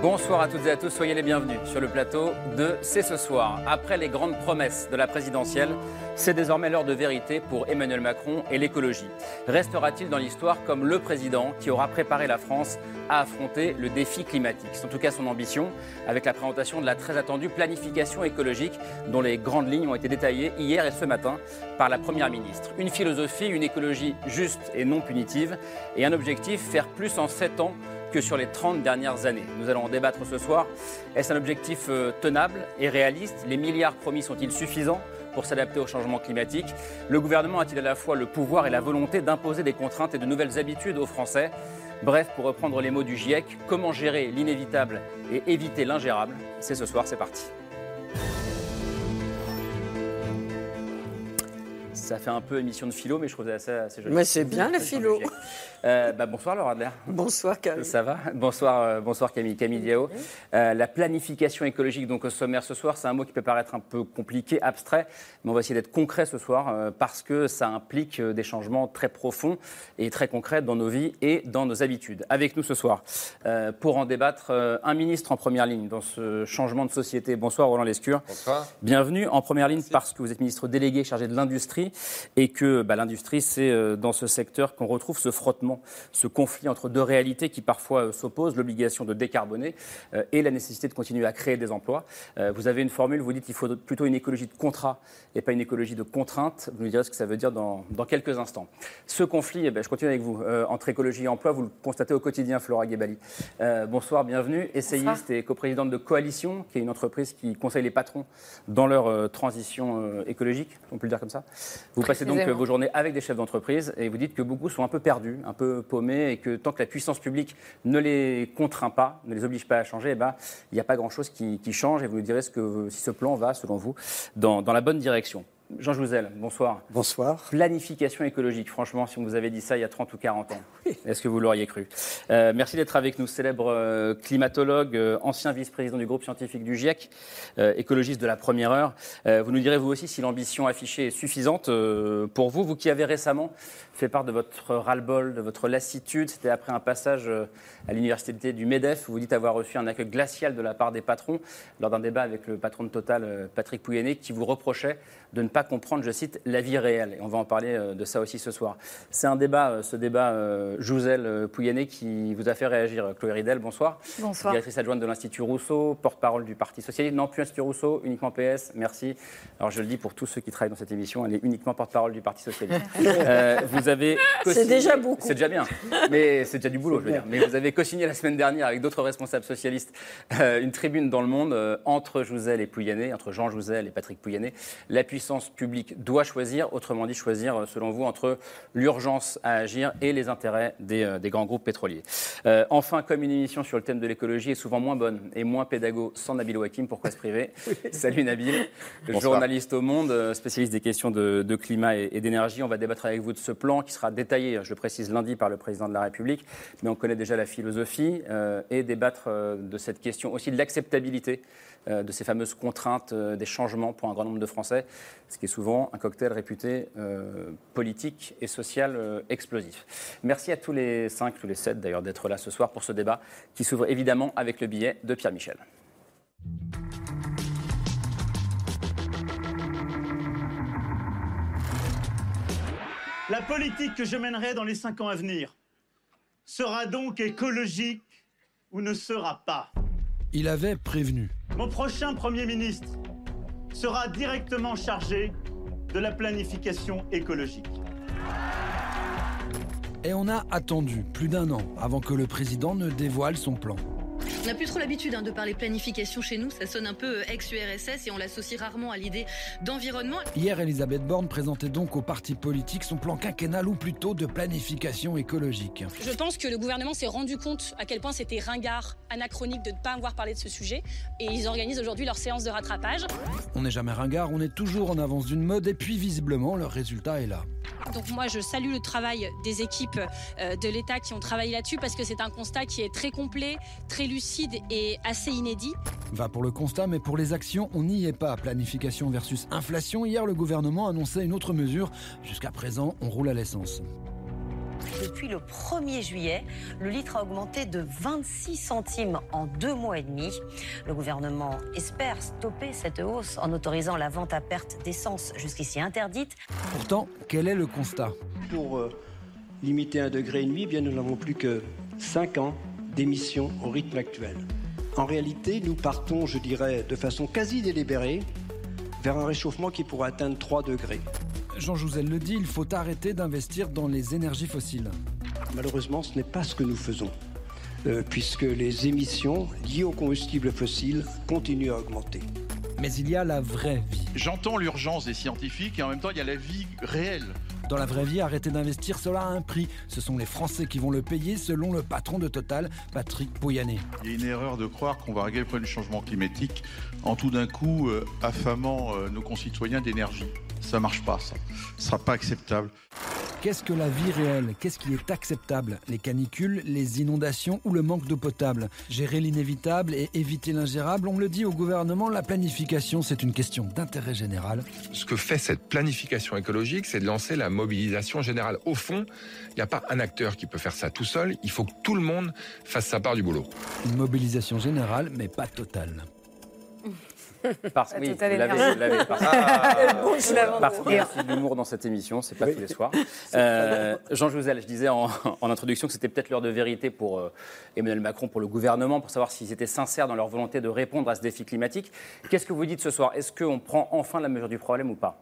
Bonsoir à toutes et à tous, soyez les bienvenus sur le plateau de C'est ce soir. Après les grandes promesses de la présidentielle, c'est désormais l'heure de vérité pour Emmanuel Macron et l'écologie. Restera-t-il dans l'histoire comme le président qui aura préparé la France à affronter le défi climatique? C'est en tout cas son ambition, avec la présentation de la très attendue planification écologique, dont les grandes lignes ont été détaillées hier et ce matin par la Première ministre. Une philosophie, une écologie juste et non punitive, et un objectif, faire plus en 7 ans que sur les 30 dernières années. Nous allons en débattre ce soir. Est-ce un objectif euh, tenable et réaliste? Les milliards promis sont-ils suffisants pour s'adapter au changement climatique? Le gouvernement a-t-il à la fois le pouvoir et la volonté d'imposer des contraintes et de nouvelles habitudes aux Français? Bref, pour reprendre les mots du GIEC, comment gérer l'inévitable et éviter l'ingérable? C'est ce soir, c'est parti. Ça fait un peu émission de philo, mais je trouve ça assez, joli. Mais c'est bien la philo. Euh, bah, bonsoir Laura Adler. Bonsoir Camille. Ça va? Bonsoir, euh, bonsoir Camille. Camille Diao. Euh, la planification écologique donc au sommaire ce soir, c'est un mot qui peut paraître un peu compliqué, abstrait, mais on va essayer d'être concret ce soir parce que ça implique des changements très profonds et très concrets dans nos vies et dans nos habitudes. Avec nous ce soir, pour en débattre, un ministre en première ligne dans ce changement de société. Bonsoir Roland Lescure. Bonsoir. Bienvenue en première ligne parce que vous êtes ministre délégué chargé de l'industrie et que bah, l'industrie, c'est dans ce secteur qu'on retrouve ce frottement ce conflit entre deux réalités qui parfois euh, s'opposent, l'obligation de décarboner euh, et la nécessité de continuer à créer des emplois. Euh, vous avez une formule, vous dites qu'il faut plutôt une écologie de contrat et pas une écologie de contrainte. Vous nous direz ce que ça veut dire dans, quelques instants. Ce conflit, eh ben, je continue avec vous, entre écologie et emploi, vous le constatez au quotidien, Flora Gebali. bonsoir, bienvenue. Essayiste et coprésidente de Coalition, qui est une entreprise qui conseille les patrons dans leur transition écologique, on peut le dire comme ça. Vous passez donc vos journées avec des chefs d'entreprise et vous dites que beaucoup sont un peu perdus, un peu paumés et que tant que la puissance publique ne les contraint pas, ne les oblige pas à changer, eh ben, il n'y a pas grand-chose qui, change. Et vous nous direz ce que, si ce plan va, selon vous, dans la bonne direction. Jean Jouzel, bonsoir. Bonsoir. Planification écologique, franchement, si on vous avait dit ça il y a 30 ou 40 ans, est-ce que vous l'auriez cru? Euh, Merci d'être avec nous, célèbre euh, climatologue, euh, ancien vice-président du groupe scientifique du GIEC, écologiste de la première heure. vous nous direz, vous aussi, si l'ambition affichée est suffisante pour vous, vous qui avez récemment fait part de votre ras-le-bol, de votre lassitude. C'était après un passage à l'université du MEDEF. Vous dites avoir reçu un accueil glacial de la part des patrons lors d'un débat avec le patron de Total, Patrick Pouyanné, qui vous reprochait de ne pas comprendre, je cite, la vie réelle. Et on va en parler euh, de ça aussi ce soir. C'est un débat, euh, ce débat euh, Jouzel Pouyanné, qui vous a fait réagir. Chloé Ridel, bonsoir. Bonsoir. Directrice adjointe de l'Institut Rousseau, porte-parole du Parti Socialiste. Non, plus Institut Rousseau, uniquement PS. Merci. Alors je le dis pour tous ceux qui travaillent dans cette émission, elle est uniquement porte-parole du Parti Socialiste. vous avez C'est déjà beaucoup. C'est déjà bien. Mais c'est déjà du boulot, je veux dire. Mais vous avez co-signé la semaine dernière avec d'autres responsables socialistes une tribune dans le monde entre Jouzel et Pouyanné, entre Jean Jouzel et Patrick Pouyanné. La puissance public doit choisir, autrement dit choisir, euh, selon vous, entre l'urgence à agir et les intérêts des, euh, grands groupes pétroliers. Euh, enfin, comme une émission sur le thème de l'écologie est souvent moins bonne et moins pédago sans Nabil Wakim, pourquoi se priver Salut Nabil, journaliste au Monde, spécialiste des questions de, climat et, d'énergie. On va débattre avec vous de ce plan qui sera détaillé, je le précise, lundi par le président de la République, mais on connaît déjà la philosophie et débattre de cette question aussi de l'acceptabilité de ces fameuses contraintes, euh, des changements pour un grand nombre de Français, ce qui est souvent un cocktail réputé euh, politique et social explosif. Merci à tous les cinq, tous les sept d'ailleurs, d'être là ce soir pour ce débat qui s'ouvre évidemment avec le billet de Pierre Michel. La politique que je mènerai dans les cinq ans à venir sera donc écologique ou ne sera pas. Il avait prévenu. Mon prochain Premier ministre sera directement chargé de la planification écologique. Et on a attendu plus d'un an avant que le président ne dévoile son plan. On n'a plus trop l'habitude hein, de parler planification chez nous, ça sonne un peu ex-URSS et on l'associe rarement à l'idée d'environnement. Hier, Elisabeth Borne présentait donc au parti politique son plan quinquennal ou plutôt de planification écologique. Je pense que le gouvernement s'est rendu compte à quel point c'était ringard, anachronique de ne pas avoir parlé de ce sujet et ils organisent aujourd'hui leur séance de rattrapage. On n'est jamais ringard, on est toujours en avance d'une mode et puis visiblement leur résultat est là. Donc moi je salue le travail des équipes euh, de l'État qui ont travaillé là-dessus parce que c'est un constat qui est très complet, très lucide et assez inédit. Va pour le constat, mais pour les actions, on n'y est pas. Planification versus inflation. Hier, le gouvernement annonçait une autre mesure. Jusqu'à présent, on roule à l'essence. Depuis le 1er juillet, le litre a augmenté de 26 centimes en deux mois et demi. Le gouvernement espère stopper cette hausse en autorisant la vente à perte d'essence jusqu'ici interdite. Pourtant, quel est le constat? Pour euh, limiter un degré et demi, bien nous n'avons plus que 5 ans d'émissions au rythme actuel. En réalité, nous partons, je dirais, de façon quasi délibérée vers un réchauffement qui pourrait atteindre 3 degrés. Jean Jouzel le dit, il faut arrêter d'investir dans les énergies fossiles. Malheureusement, ce n'est pas ce que nous faisons, euh, puisque les émissions liées aux combustibles fossiles continuent à augmenter. Mais il y a la vraie vie. J'entends l'urgence des scientifiques et en même temps il y a la vie réelle. Dans la vraie vie, arrêter d'investir, cela a un prix. Ce sont les Français qui vont le payer, selon le patron de Total, Patrick Pouyanné. Il y a une erreur de croire qu'on va régler le problème du changement climatique en tout d'un coup euh, affamant euh, nos concitoyens d'énergie. Ça marche pas, ça. Ce sera pas acceptable. Qu'est-ce que la vie réelle? Qu'est-ce qui est acceptable? Les canicules, les inondations ou le manque d'eau potable? Gérer l'inévitable et éviter l'ingérable On le dit au gouvernement, la planification, c'est une question d'intérêt général. Ce que fait cette planification écologique, c'est de lancer la mobilisation générale. Au fond, il n'y a pas un acteur qui peut faire ça tout seul. Il faut que tout le monde fasse sa part du boulot. Une mobilisation générale, mais pas totale. Parce, oui, vous l'avez, parce, parce qu'il y a aussi de l'humour dans cette émission, c'est pas tous les soirs. Euh, Jean Jouzel, je disais en, introduction que c'était peut-être l'heure de vérité pour euh, Emmanuel Macron, pour le gouvernement, pour savoir s'ils étaient sincères dans leur volonté de répondre à ce défi climatique. Qu'est-ce que vous dites ce soir? Est-ce qu'on prend enfin la mesure du problème ou pas?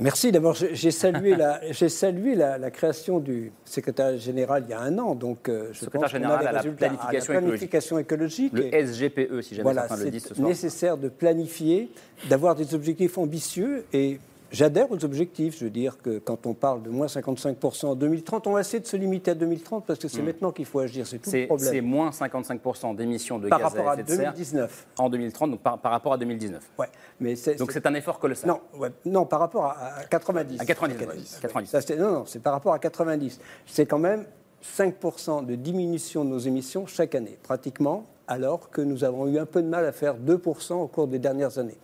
Merci. D'abord, j'ai salué, la, salué la, création du secrétaire général il y a un an. Donc, euh, je secrétaire général à la planification, écologique. Le SGPE, si jamais voilà, certains le disent ce soir. C'est nécessaire de planifier, d'avoir des objectifs ambitieux et J'adhère aux objectifs. Je veux dire que quand on parle de moins 55% en 2030, on va essayer de se limiter à 2030 parce que c'est hmm. maintenant qu'il faut agir. C'est tout le problème. C'est moins 55% d'émissions de par gaz à effet de serre 2019. en 2030, donc par, rapport à 2019. Ouais, mais donc c'est un effort colossal. Non, non, par rapport à, 90. À 90. 90. non, non, c'est par rapport à 90. C'est quand même 5% de diminution de nos émissions chaque année, pratiquement alors que nous avons eu un peu de mal à faire 2% au cours des dernières années.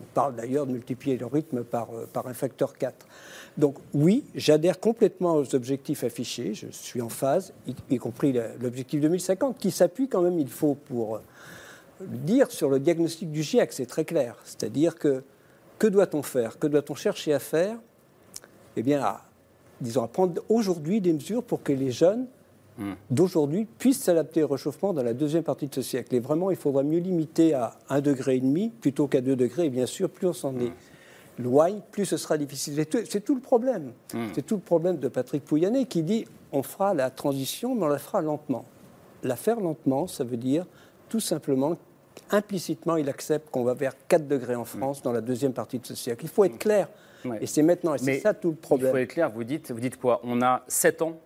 On parle d'ailleurs de multiplier le rythme par, euh, un facteur 4. Donc oui, j'adhère complètement aux objectifs affichés, je suis en phase, y, compris l'objectif 2050, qui s'appuie quand même, il faut pour euh, le dire, sur le diagnostic du GIEC, c'est très clair. C'est-à-dire que que doit-on faire? Que doit-on chercher à faire? Eh bien, disons, à prendre aujourd'hui des mesures pour que les jeunes d'aujourd'hui puissent s'adapter au réchauffement dans la deuxième partie de ce siècle. Et vraiment, il faudra mieux limiter à 1,5 degré plutôt qu'à 2 degrés. Et bien sûr, plus on s'en est éloigne, plus ce sera difficile. C'est tout le problème. Hmm. C'est tout le problème de Patrick Pouyanné qui dit on fera la transition, mais on la fera lentement. La faire lentement, ça veut dire tout simplement implicitement, il accepte qu'on va vers 4 degrés en France dans la deuxième partie de ce siècle. Il faut être clair. Et c'est maintenant, et c'est ça tout le problème. Il faut être clair, vous dites, vous dites quoi? On a 7 ans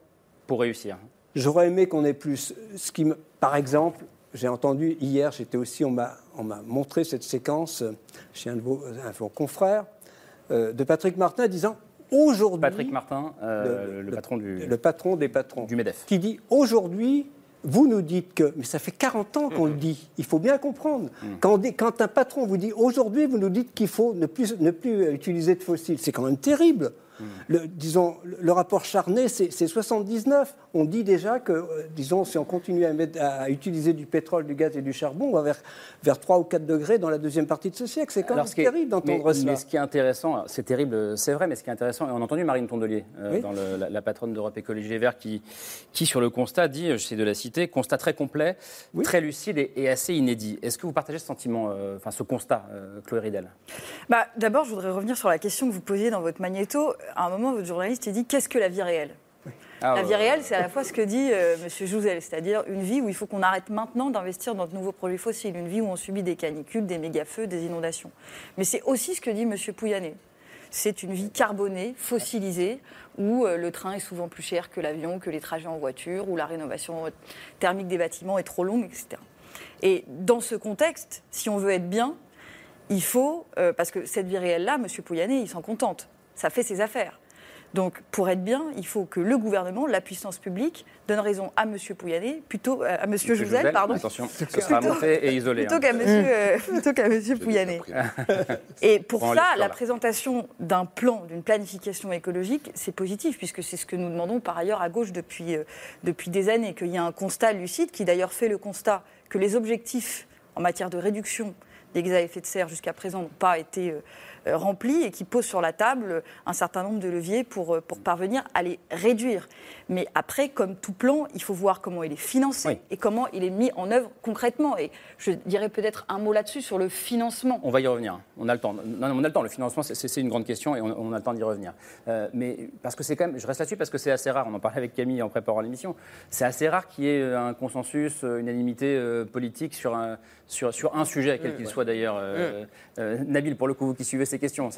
pour réussir. J'aurais aimé qu'on ait plus. Ce qui Par exemple, j'ai entendu hier, j'étais aussi, on m'a montré cette séquence chez un de vos, confrères euh, de Patrick Martin disant aujourd'hui. Patrick Martin, euh, le, patron du. Le patron des patrons. Du MEDEF. Qui dit aujourd'hui, vous nous dites que, mais ça fait 40 ans qu'on le dit, il faut bien comprendre. Mm. Quand, quand, un patron vous dit aujourd'hui, vous nous dites qu'il faut ne plus, ne plus utiliser de fossiles, c'est quand même terrible. Le, disons, le rapport Charnay, c'est 79. On dit déjà que, euh, disons, si on continue à, mettre, à, utiliser du pétrole, du gaz et du charbon, on va vers, vers 3 ou 4 degrés dans la deuxième partie de ce siècle. C'est quand même terrible d'entendre ça. Mais ce qui est intéressant, c'est terrible, c'est vrai, mais ce qui est intéressant, et on a entendu Marine Tondelier, euh, dans la, patronne d'Europe Écologie et Vert, qui, qui, sur le constat, dit, je sais de la citer, constat très complet, très lucide et, assez inédit. Est-ce que vous partagez ce sentiment, euh, enfin ce constat, Chloé Ridel bah, D'abord, je voudrais revenir sur la question que vous posiez dans votre magnéto à un moment, votre journaliste a dit qu'est-ce que la vie réelle? Ah la vie réelle, c'est à la fois ce que dit euh, M. Jouzel, c'est-à-dire une vie où il faut qu'on arrête maintenant d'investir dans de nouveaux produits fossiles, une vie où on subit des canicules, des méga-feux, des inondations. Mais c'est aussi ce que dit M. Pouyanné. C'est une vie carbonée, fossilisée, où euh, le train est souvent plus cher que l'avion, que les trajets en voiture, où la rénovation thermique des bâtiments est trop longue, etc. Et dans ce contexte, si on veut être bien, il faut, euh, parce que cette vie réelle-là, M. Pouyanné, il s'en contente. Ça fait ses affaires. Donc, pour être bien, il faut que le gouvernement, la puissance publique, donne raison à M. Pouyanné, plutôt euh, à M. Jouzel, pardon. Attention, ce sera monté et isolé. Plutôt hein. qu'à M. Euh, Pouyanné. et pour ça, la présentation d'un plan, d'une planification écologique, c'est positif, puisque c'est ce que nous demandons par ailleurs à gauche depuis, depuis des années, qu'il y a un constat lucide, qui d'ailleurs fait le constat que les objectifs en matière de réduction des gaz à effet de serre jusqu'à présent n'ont pas été euh, rempli et qui pose sur la table un certain nombre de leviers pour, euh, pour parvenir à les réduire. Mais après, comme tout plan, il faut voir comment il est financé et comment il est mis en œuvre concrètement. Et je dirais peut-être un mot là-dessus sur le financement. On va y revenir. On a le temps. Non, on a le temps. Le financement, c'est une grande question et on, a le temps d'y revenir. Euh, mais parce que c'est quand même, je reste là-dessus parce que c'est assez rare. On en parlait avec Camille en préparant l'émission. C'est assez rare qu'il y ait un consensus, une unanimité politique sur un, sur, sur un sujet, quel qu'il soit d'ailleurs. Nabil, pour le coup, vous qui suivez ces questions.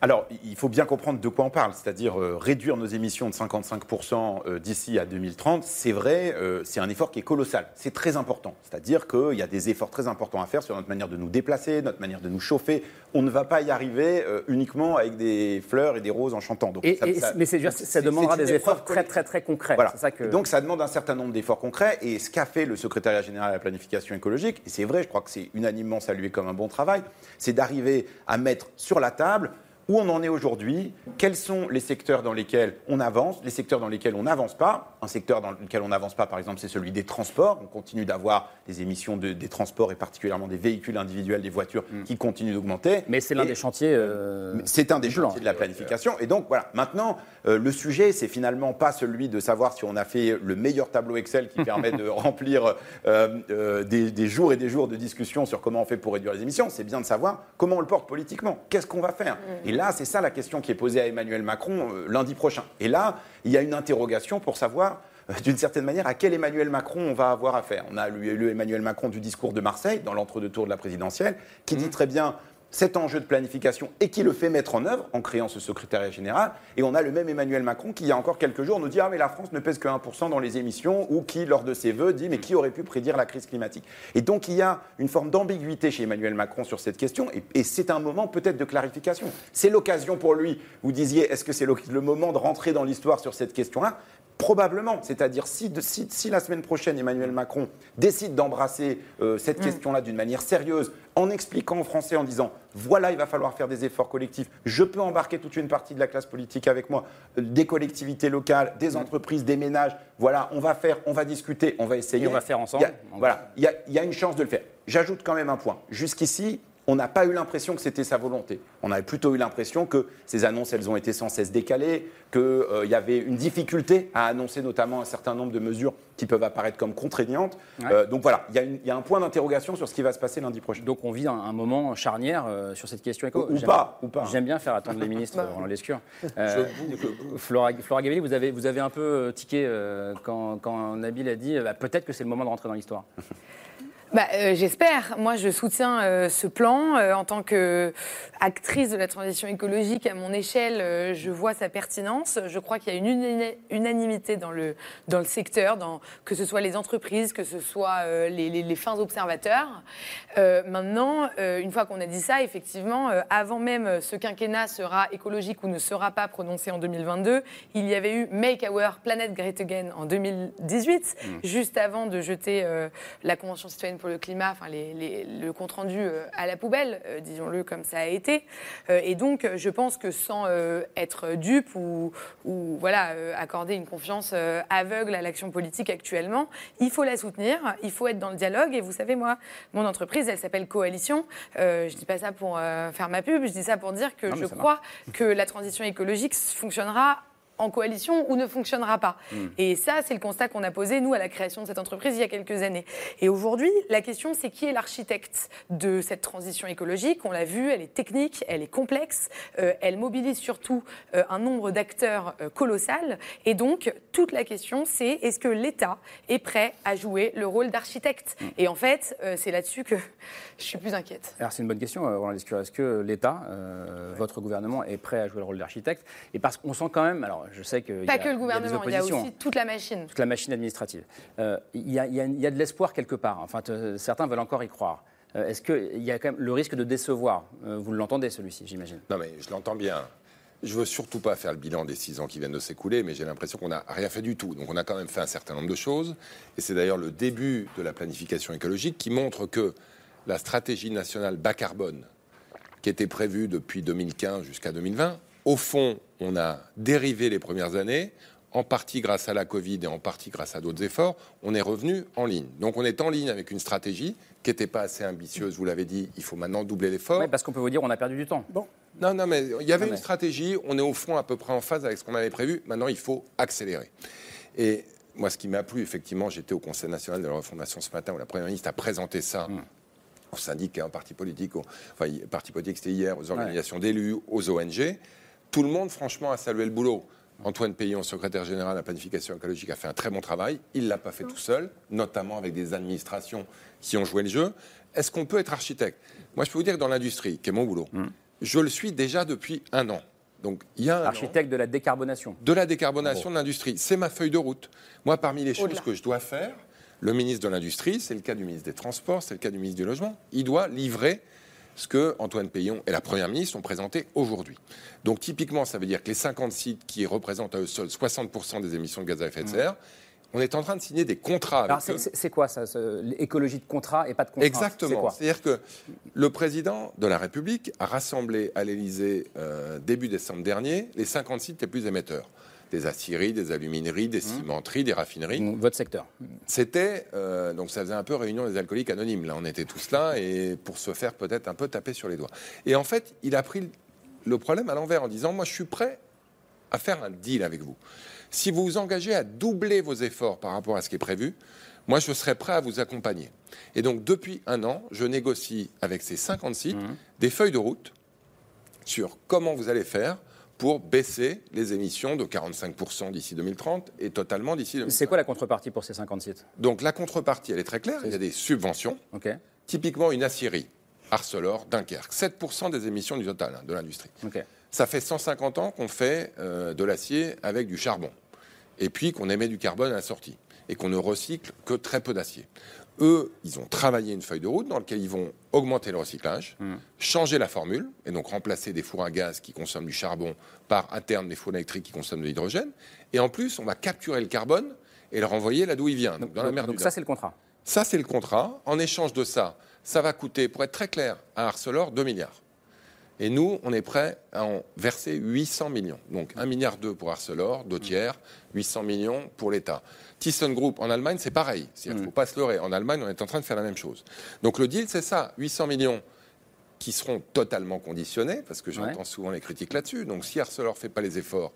Alors, il faut bien comprendre de quoi on parle, c'est-à-dire euh, réduire nos émissions de 55% euh, d'ici à 2030. C'est vrai, euh, c'est un effort qui est colossal. C'est très important. C'est-à-dire qu'il y a des efforts très importants à faire sur notre manière de nous déplacer, notre manière de nous chauffer. On ne va pas y arriver uniquement avec des fleurs et des roses en chantant. Donc, mais ça demandera des efforts très, très, très concrets. Voilà. Ça que... Donc, ça demande un certain nombre d'efforts concrets. Et ce qu'a fait le secrétariat général à la planification écologique, et c'est vrai, je crois que c'est unanimement salué comme un bon travail, c'est d'arriver à mettre sur la table où on en est aujourd'hui, quels sont les secteurs dans lesquels on avance, les secteurs dans lesquels on n'avance pas? Un secteur dans lequel on n'avance pas, par exemple, c'est celui des transports. On continue d'avoir des émissions des transports et particulièrement des véhicules individuels, des voitures mm. qui continuent d'augmenter. Mais c'est l'un des chantiers. Euh, c'est un des chantiers de la planification. Et donc voilà, maintenant, euh, le sujet, c'est finalement pas celui de savoir si on a fait le meilleur tableau Excel qui permet de remplir euh, des, des jours et des jours de discussion sur comment on fait pour réduire les émissions. C'est bien de savoir comment on le porte politiquement. Qu'est-ce qu'on va faire? Mm là, c'est ça la question qui est posée à Emmanuel Macron euh, lundi prochain. Et là, il y a une interrogation pour savoir euh, d'une certaine manière, à quel Emmanuel Macron on va avoir affaire. On a lu Emmanuel Macron du discours de Marseille, dans l'entre-deux-tours de la présidentielle, qui dit très bien cet enjeu de planification et qui le fait mettre en œuvre en créant ce secrétariat général. Et on a le même Emmanuel Macron qui, il y a encore quelques jours, nous dit Ah, mais la France ne pèse que 1% dans les émissions, ou qui, lors de ses vœux, dit Mais qui aurait pu prédire la crise climatique? Et donc, il y a une forme d'ambiguïté chez Emmanuel Macron sur cette question, et, c'est un moment peut-être de clarification. C'est l'occasion pour lui, vous disiez Est-ce que c'est le moment de rentrer dans l'histoire sur cette question-là? Probablement. C'est-à-dire, si, si, la semaine prochaine, Emmanuel Macron décide d'embrasser euh, cette mm. question-là d'une manière sérieuse, en expliquant aux Français, en disant voilà, il va falloir faire des efforts collectifs, je peux embarquer toute une partie de la classe politique avec moi, euh, des collectivités locales, des mm. entreprises, des ménages, voilà, on va faire, on va discuter, on va essayer. on va faire ensemble. voilà, il y a une chance de le faire. J'ajoute quand même un point. Jusqu'ici, on n'a pas eu l'impression que c'était sa volonté. On avait plutôt eu l'impression que ces annonces, elles ont été sans cesse décalées, qu'il euh, y avait une difficulté à annoncer notamment un certain nombre de mesures qui peuvent apparaître comme contraignantes. Euh, donc voilà, il y, a un point d'interrogation sur ce qui va se passer lundi prochain. Donc on vit un, moment charnière euh, sur cette question éco. Ou, pas, ou pas. J'aime bien faire attendre les ministres, Roland Lescure. Flora, Flora Gavelli, vous avez, vous avez un peu tiqué quand, quand, Nabil a dit bah, peut-être que c'est le moment de rentrer dans l'histoire. bah, euh, J'espère. Moi, je soutiens euh, ce plan. Euh, en tant qu'actrice de la transition écologique, à mon échelle, je vois sa pertinence. Je crois qu'il y a une unanimité dans le, dans le secteur, dans, que ce soit les entreprises, que ce soit les, les, les, fins observateurs. maintenant, une fois qu'on a dit ça, effectivement, avant même ce quinquennat sera écologique ou ne sera pas prononcé en 2022, il y avait eu Make Our Planet Great Again en 2018, mmh. juste avant de jeter la Convention citoyenne pour le climat, enfin le compte rendu euh, à la poubelle, euh, disons-le comme ça a été. Euh, et donc, je pense que sans être dupe ou, voilà accorder une confiance aveugle à l'action politique actuellement, il faut la soutenir, il faut être dans le dialogue. Et vous savez, moi, mon entreprise, elle s'appelle Coalition. je dis pas ça pour faire ma pub, je dis ça pour dire que je crois que la transition écologique fonctionnera en coalition ou ne fonctionnera pas. Hmm. Et ça, c'est le constat qu'on a posé, nous, à la création de cette entreprise il y a quelques années. Et aujourd'hui, la question, c'est qui est l'architecte de cette transition écologique? On l'a vu, elle est technique, elle est complexe, euh, elle mobilise surtout euh, un nombre d'acteurs euh, colossal. Et donc, toute la question, c'est est-ce que l'État est prêt à jouer le rôle d'architecte? Hmm. Et en fait, c'est là-dessus que je suis plus inquiète. Alors, c'est une bonne question, Roland Lescure. Est-ce que l'État, votre gouvernement, est prêt à jouer le rôle d'architecte? Et parce qu'on sent quand même, alors je sais que. Pas que le gouvernement, il y a, aussi toute la machine. Toute la machine administrative. Euh, il, y a, de l'espoir quelque part. Enfin, certains veulent encore y croire. Euh, est-ce qu'il y a quand même le risque de décevoir? Euh, Vous l'entendez, celui-ci, j'imagine Non, mais je l'entends bien. Je veux surtout pas faire le bilan des six ans qui viennent de s'écouler, mais j'ai l'impression qu'on n'a rien fait du tout. Donc on a quand même fait un certain nombre de choses. Et c'est d'ailleurs le début de la planification écologique qui montre que la stratégie nationale bas carbone, qui était prévue depuis 2015 jusqu'à 2020, au fond, on a dérivé les premières années, en partie grâce à la Covid et en partie grâce à d'autres efforts, on est revenu en ligne. Donc on est en ligne avec une stratégie qui n'était pas assez ambitieuse, vous l'avez dit, il faut maintenant doubler l'effort. Oui, parce qu'on peut vous dire on a perdu du temps. Bon. Non, non, mais il y avait une stratégie, on est au fond à peu près en phase avec ce qu'on avait prévu, maintenant il faut accélérer. Et moi, ce qui m'a plu, effectivement, j'étais au Conseil national de la refondation ce matin où la Première ministre a présenté ça. Hmm. aux syndicat, aux partis politiques, enfin, parti politique c'était hier, aux organisations d'élus, aux ONG tout le monde, franchement, a salué le boulot. Antoine Payon, secrétaire général de la planification écologique, a fait un très bon travail. Il ne l'a pas fait tout seul, notamment avec des administrations qui ont joué le jeu. Est-ce qu'on peut être architecte? Moi, je peux vous dire que dans l'industrie, qui est mon boulot, hmm. je le suis déjà depuis un an. Donc, il y a architecte de la décarbonation. De la décarbonation de l'industrie. C'est ma feuille de route. Moi, parmi les choses que je dois faire, le ministre de l'Industrie, c'est le cas du ministre des Transports, c'est le cas du ministre du Logement, il doit livrer ce que Antoine Payon et la Première ministre ont présenté aujourd'hui. Donc typiquement, ça veut dire que les 50 sites qui représentent à eux seuls 60% des émissions de gaz à effet de serre, on est en train de signer des contrats avec Alors c'est quoi ça L'écologie de contrat et pas de contrat? Exactement. C'est-à-dire que le président de la République a rassemblé à l'Élysée euh, début décembre dernier les 50 sites les plus émetteurs des aciéries, des alumineries, des mmh. cimenteries, des raffineries. Votre secteur. C'était, euh, donc ça faisait un peu réunion des alcooliques anonymes. Là, on était tous là et pour se faire peut-être un peu taper sur les doigts. Et en fait, il a pris le problème à l'envers en disant, moi je suis prêt à faire un deal avec vous. Si vous vous engagez à doubler vos efforts par rapport à ce qui est prévu, moi je serai prêt à vous accompagner. Et donc depuis un an, je négocie avec ces 50 sites mmh. des feuilles de route sur comment vous allez faire pour baisser les émissions de 45% d'ici 2030 et totalement d'ici 2030. C'est quoi la contrepartie pour ces 50 sites Donc la contrepartie, elle est très claire. Il y a des subventions. Typiquement une acierie, Arcelor, Dunkerque. 7% des émissions du total hein, de l'industrie. Ça fait 150 ans qu'on fait euh, de l'acier avec du charbon. Et puis qu'on émet du carbone à la sortie. Et qu'on ne recycle que très peu d'acier. Eux, ils ont travaillé une feuille de route dans laquelle ils vont augmenter le recyclage, hmm. changer la formule, et donc remplacer des fours à gaz qui consomment du charbon par à terme des fours électriques qui consomment de l'hydrogène. Et en plus, on va capturer le carbone et le renvoyer là d'où il vient, donc, dans la mer donc ça, c'est le contrat. Ça, c'est le contrat. En échange de ça, ça va coûter, pour être très clair, à Arcelor 2 milliards. Et nous, on est prêt à en verser 800 millions. Donc 1 milliard 2 pour Arcelor, deux tiers, 800 millions pour l'État. ThyssenKrupp en Allemagne, c'est pareil. Il ne faut pas se leurrer. En Allemagne, on est en train de faire la même chose. Donc le deal, c'est ça 800 millions qui seront totalement conditionnés, parce que j'entends souvent les critiques là-dessus. Donc si Arcelor ne fait pas les efforts,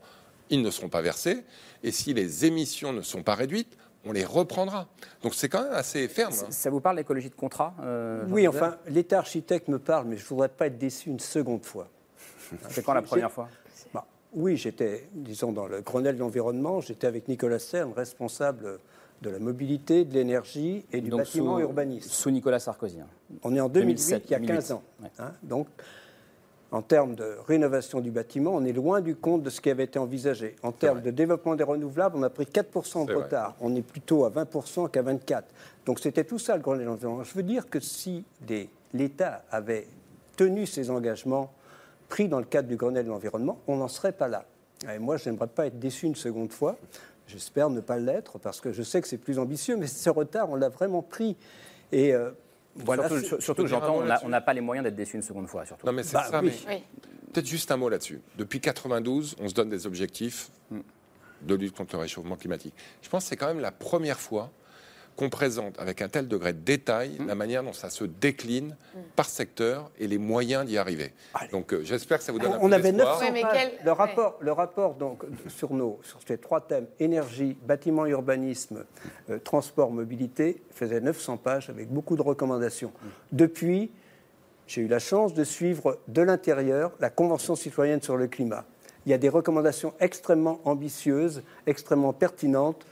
ils ne seront pas versés. Et si les émissions ne sont pas réduites, on les reprendra. Donc c'est quand même assez ferme. Hein. Ça vous parle l'écologie de contrat euh, Oui, enfin, l'État architecte me parle, mais je ne voudrais pas être déçu une seconde fois. C'est quand la première fois? Oui, j'étais, disons, dans le Grenelle de l'environnement, j'étais avec Nicolas Cern, responsable de la mobilité, de l'énergie et du bâtiment urbaniste. Sous Nicolas Sarkozy. Hein. On est en 2008, il y a 15 ans. Hein. donc, en termes de rénovation du bâtiment, on est loin du compte de ce qui avait été envisagé. En termes de développement des renouvelables, on a pris 4% de retard. On est plutôt à 20% qu'à 24%. Donc c'était tout ça le Grenelle de l'environnement. Je veux dire que si l'État avait tenu ses engagements pris dans le cadre du Grenelle de l'environnement, on n'en serait pas là. Et moi, je n'aimerais pas être déçu une seconde fois. J'espère ne pas l'être parce que je sais que c'est plus ambitieux, mais ce retard, on l'a vraiment pris. Et euh, voilà, surtout, que j'entends, on n'a pas les moyens d'être déçu une seconde fois. Surtout. Non, mais c'est bah ça. Peut-être juste un mot là-dessus. Depuis 92, on se donne des objectifs de lutte contre le réchauffement climatique. Je pense que c'est quand même la première fois qu'on présente avec un tel degré de détail la manière dont ça se décline par secteur et les moyens d'y arriver. Donc euh, j'espère que ça vous donne un On peu avait d'espoir. 900 Ouais, mais pages. quel- Le rapport, le rapport donc, sur, nos, sur ces trois thèmes, énergie, bâtiment, urbanisme, euh, transport, mobilité, faisait 900 pages avec beaucoup de recommandations. Depuis, j'ai eu la chance de suivre de l'intérieur la Convention citoyenne sur le climat. Il y a des recommandations extrêmement ambitieuses, extrêmement pertinentes,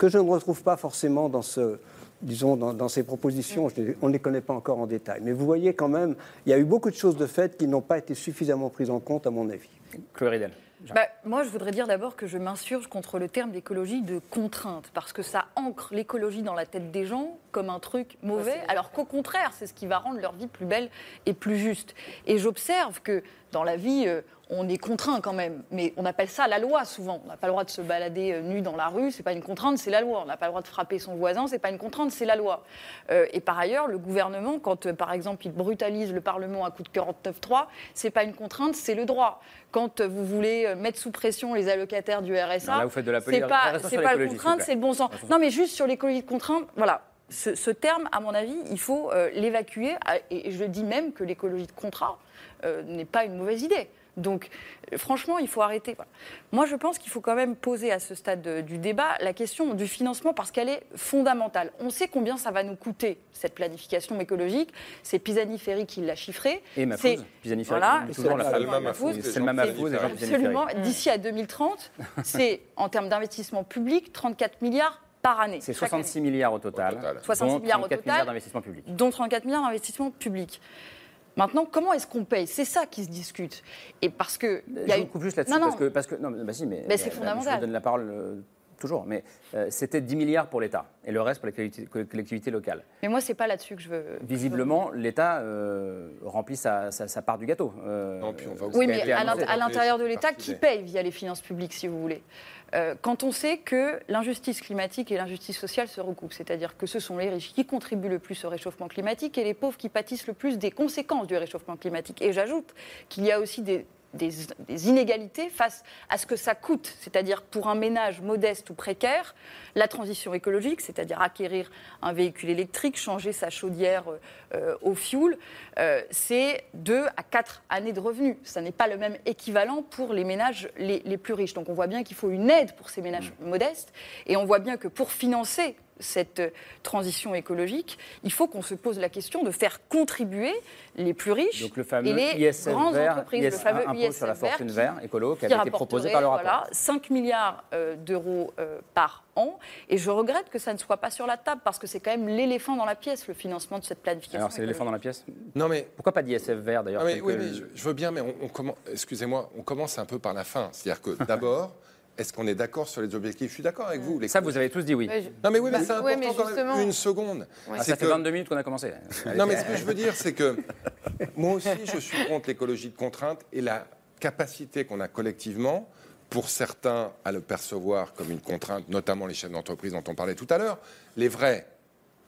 que je ne retrouve pas forcément dans, ce, disons, dans, dans ces propositions. Je on ne les connaît pas encore en détail. Mais vous voyez quand même, il y a eu beaucoup de choses de fait qui n'ont pas été suffisamment prises en compte, à mon avis. Chloé Ridel. Bah, moi, je voudrais dire d'abord que je m'insurge contre le terme d'écologie de contrainte, parce que ça ancre l'écologie dans la tête des gens comme un truc mauvais, alors qu'au contraire, c'est ce qui va rendre leur vie plus belle et plus juste. Et j'observe que dans la vie, euh, on est contraint quand même, mais on appelle ça la loi souvent. On n'a pas le droit de se balader euh, nu dans la rue, c'est pas une contrainte, c'est la loi. On n'a pas le droit de frapper son voisin, c'est pas une contrainte, c'est la loi. Euh, et par ailleurs, le gouvernement, quand euh, par exemple il brutalise le Parlement à coup de 49.3, c'est pas une contrainte, c'est le droit. Quand vous voulez mettre sous pression les allocataires du RSA, c'est pas, c'est pas le contrainte, c'est le bon sens. Non, mais juste sur l'écologie de contrainte, voilà. Ce, ce terme, à mon avis, il faut euh, l'évacuer. Et je dis même que l'écologie de contrat euh, n'est pas une mauvaise idée. Donc, franchement, il faut arrêter. Voilà. Moi, je pense qu'il faut quand même poser à ce stade de- du débat la question du financement parce qu'elle est fondamentale. On sait combien ça va nous coûter, cette planification écologique. C'est Pisani-Ferry qui l'a chiffré. Et C'est- Mahfouz, Pisani-Ferry, Voilà. Selma Pisani-Ferry. Absolument. D'ici à 2030, c'est en termes d'investissement public 34 milliards par année. C'est chaque 66 milliards au total, total. 66 dont milliards au 34 total. milliards d'investissement public. année, dont 34 milliards d'investissement public. Maintenant, comment est-ce qu'on paye? C'est ça qui se discute. Et parce que il y a Je vous coupe juste là-dessus parce que, parce que non, mais- bah si, mais, Mais c'est bah, fondamental. Je vous donne la parole euh, toujours, mais euh, c'était 10 milliards pour l'État et le reste pour les collectivités, collectivités locales. Mais moi, c'est pas là-dessus que je veux. Visiblement, l'État euh, remplit sa, sa- sa part du gâteau. euh, Non, puis on va Oui, mais à l'intérieur de l'État, qui paye via les finances publiques, si vous voulez Euh, Quand on sait que l'injustice climatique et l'injustice sociale se recoupent, c'est-à-dire que ce sont les riches qui contribuent le plus au réchauffement climatique et les pauvres qui pâtissent le plus des conséquences du réchauffement climatique. Et j'ajoute qu'il y a aussi des, des- des inégalités face à ce que ça coûte, c'est-à-dire pour un ménage modeste ou précaire, la transition écologique, c'est-à-dire acquérir un véhicule électrique, changer sa chaudière euh, euh, au fioul, euh, c'est 2 à 4 années de revenus. Ça n'est pas le même équivalent pour les ménages les, les plus riches. Donc on voit bien qu'il faut une aide pour ces ménages modestes et on voit bien que pour financer cette euh, transition écologique, il faut qu'on se pose la question de faire contribuer les plus riches Donc le fameux et les ISF grandes vert, entreprises, IS, le fameux impôt ISF sur la fortune vert vert, écolo, qui qui avait été proposé par le rapport. voilà, 5 milliards euh, d'euros euh, par an. Et je regrette que ça ne soit pas sur la table, parce que c'est quand même l'éléphant dans la pièce, le financement de cette planification. Alors c'est l'éléphant dans la pièce? Non, mais Pourquoi pas d'ISF vert d'ailleurs Ah, oui, que mais je, je veux bien, mais on, on commen- excusez-moi, on commence un peu par la fin. C'est-à-dire que d'abord, est-ce qu'on est d'accord sur les objectifs? Je suis d'accord avec vous. Les Ça, vous avez tous dit oui. Ouais, je- Non, mais oui, mais Bah, c'est ouais, important mais quand même. justement- Une seconde. Ah, C'est ça fait que- 22 minutes qu'on a commencé. Non, mais ce que je veux dire, c'est que moi aussi, je suis contre l'écologie de contrainte et la capacité qu'on a collectivement, pour certains, à le percevoir comme une contrainte, notamment les chefs d'entreprise dont on parlait tout à l'heure, les vrais,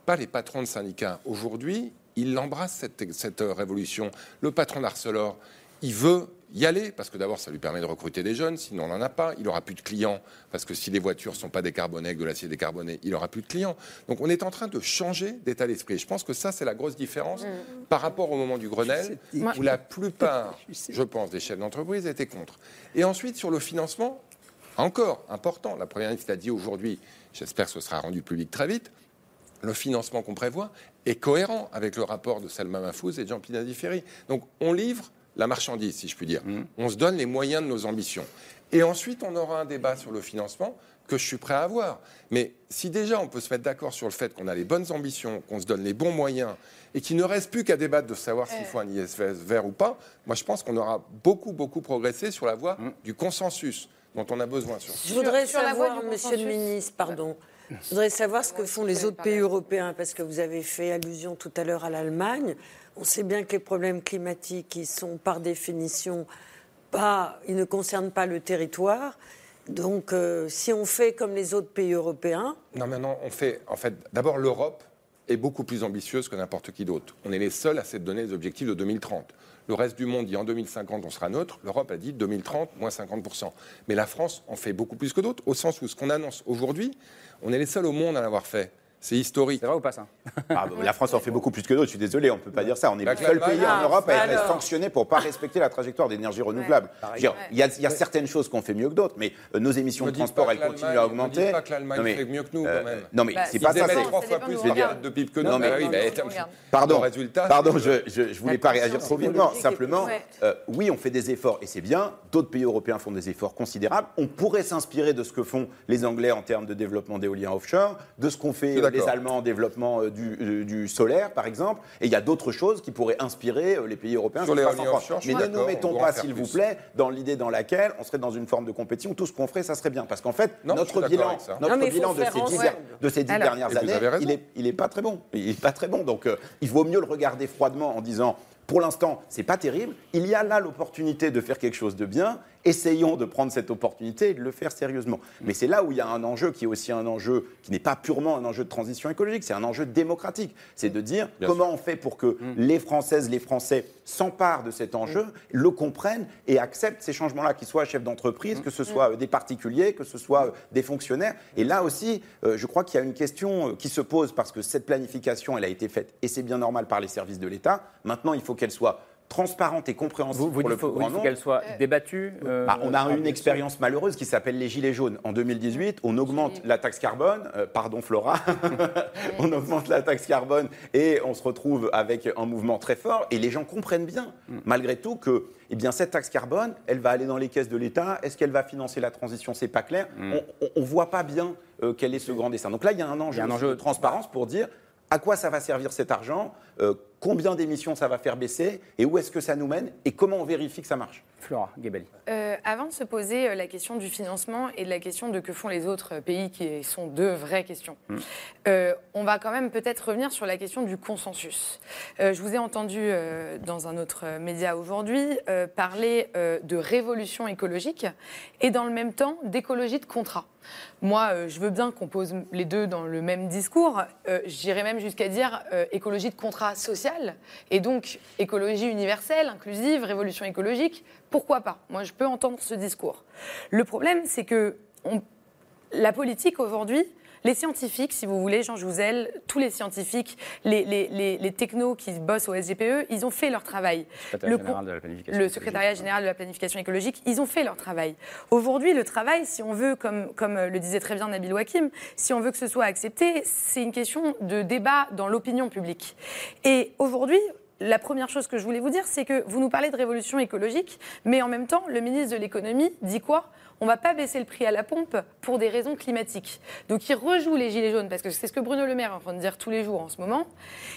pas les patrons de syndicats. Aujourd'hui, ils embrassent cette, cette révolution. Le patron d'Arcelor, il veut y aller, parce que d'abord, ça lui permet de recruter des jeunes, sinon on n'en a pas. Il aura plus de clients, parce que si les voitures ne sont pas décarbonées avec de l'acier décarboné, il aura plus de clients. Donc on est en train de changer d'état d'esprit. Je pense que ça, c'est la grosse différence par rapport au moment du Grenelle, Moi- où la plupart, je pense, des chefs d'entreprise étaient contre. Et ensuite, sur le financement, encore important, la Première ministre l'a dit aujourd'hui, j'espère que ce sera rendu public très vite, le financement qu'on prévoit est cohérent avec le rapport de Salma Mahfouz et de Jean Pinadi Ferry. Donc on livre la marchandise, si je puis dire. On se donne les moyens de nos ambitions. Et ensuite, on aura un débat sur le financement que je suis prêt à avoir. Mais si déjà on peut se mettre d'accord sur le fait qu'on a les bonnes ambitions, qu'on se donne les bons moyens, et qu'il ne reste plus qu'à débattre de savoir s'il faut un ISF vert ou pas, moi je pense qu'on aura beaucoup, beaucoup progressé sur la voie du consensus dont on a besoin sur Je voudrais sur savoir, monsieur le consensus. ministre, pardon, je voudrais savoir ce que font les autres pays européens, parce que vous avez fait allusion tout à l'heure à l'Allemagne. On sait bien que les problèmes climatiques, ils par définition ne concernent pas le territoire. Donc, euh, si on fait comme les autres pays européens, Non, mais non, on fait. En fait, d'abord, l'Europe est beaucoup plus ambitieuse que n'importe qui d'autre. On est les seuls à s'être donné les objectifs de 2030. Le reste du monde dit en 2050 on sera neutre. L'Europe a dit 2030 moins 50%. Mais la France en fait beaucoup plus que d'autres, au sens où ce qu'on annonce aujourd'hui, on est les seuls au monde à l'avoir fait. C'est historique. C'est vrai ou pas ça? Ah, bah, La France en fait beaucoup plus que d'autres, je suis désolé, on ne peut pas dire ça. On est le seul pays en Europe à être sanctionné pour ne pas respecter la trajectoire d'énergie renouvelable. Je Il y, a- il y a certaines choses qu'on fait mieux que d'autres, mais euh, nos émissions Me de transport, elles continuent à augmenter. me dites pas que l'Allemagne Non, mais, fait mieux que nous, euh, quand même. Non, mais Bah, c'est si pas ça. c'est- trois fois plus de PIB que nous. Non, mais- Bah oui. Pardon, pardon, je, je, je voulais La pas réagir trop vivement. Simplement, euh, oui, on fait des efforts et c'est bien. D'autres pays européens font des efforts considérables. On pourrait s'inspirer de ce que font les Anglais en termes de développement d'éolien offshore, de ce qu'ont Je fait euh, les. Allemands en développement euh, du, euh, du solaire, par exemple. Et il y a d'autres choses qui pourraient inspirer euh, les pays européens. Sur France. offshore, Mais ne nous mettons pas, s'il vous plaît, dans l'idée dans laquelle on serait dans une forme de compétition. Tout ce qu'on ferait, ça serait bien. Parce qu'en fait, Non, notre bilan, notre Non, bilan de ces, dix, ensemble. de ces dix Alors. dernières années, il est, il est pas très bon. Il est pas très bon. Donc, euh, il vaut mieux le regarder froidement en disant, pour l'instant, c'est pas terrible. Il y a là l'opportunité de faire quelque chose de bien. Essayons de prendre cette opportunité et de le faire sérieusement. Mais c'est là où il y a un enjeu qui est aussi un enjeu qui n'est pas purement un enjeu de transition écologique, c'est un enjeu démocratique. C'est de dire Bien comment on fait pour que les Françaises, les Français s'emparent de cet enjeu, le comprennent et acceptent ces changements-là, qu'ils soient chefs d'entreprise, que ce soit euh, des particuliers, que ce soit euh, des fonctionnaires. Et là aussi, euh, je crois qu'il y a une question qui se pose parce que cette planification, elle a été faite et c'est bien normal par les services de l'État. Maintenant, il faut qu'elle soit transparente et compréhensible Vous, vous pour le faut- plus grand nombre. qu'elle soit débattue euh, Bah, on a eu une expérience malheureuse qui s'appelle les Gilets jaunes. En 2018, on augmente la taxe carbone, euh, pardon Flora, on augmente la taxe carbone et on se retrouve avec un mouvement très fort. Et les gens comprennent bien, malgré tout, que eh bien, cette taxe carbone, elle va aller dans les caisses de l'État. Est-ce qu'elle va financer la transition? C'est pas clair. On ne voit pas bien euh, quel est ce grand dessin. Donc là, il y a un enjeu, un enjeu de transparence pour dire à quoi ça va servir cet argent, euh, combien d'émissions ça va faire baisser et où est-ce que ça nous mène et comment on vérifie que ça marche. Flora Gebelli. Euh, avant de se poser euh, la question du financement et de la question de que font les autres pays, qui sont deux vraies questions, euh, on va quand même peut-être revenir sur la question du consensus. Euh, je vous ai entendu euh, dans un autre euh, média aujourd'hui euh, parler euh, de révolution écologique et dans le même temps d'écologie de contrat. Moi, euh, je veux bien qu'on pose les deux dans le même discours. Euh, J'irais même jusqu'à dire euh, écologie de contrat social et donc écologie universelle, inclusive, révolution écologique. Pourquoi pas? Moi, je peux entendre ce discours. Le problème, c'est que la politique aujourd'hui, les scientifiques, si vous voulez, Jean Jouzel, tous les scientifiques, les, les, les, les technos qui bossent au SGPE, ils ont fait leur travail. Le général con- de la planification le écologique. secrétariat général de la planification écologique, ils ont fait leur travail. Aujourd'hui, le travail, si on veut, comme, comme le disait très bien Nabil Wakim, si on veut que ce soit accepté, c'est une question de débat dans l'opinion publique. Et aujourd'hui, la première chose que je voulais vous dire, c'est que vous nous parlez de révolution écologique, mais en même temps, le ministre de l'économie dit quoi? On ne va pas baisser le prix à la pompe pour des raisons climatiques. Donc il rejoue les gilets jaunes, parce que c'est ce que Bruno Le Maire est en train de dire tous les jours en ce moment.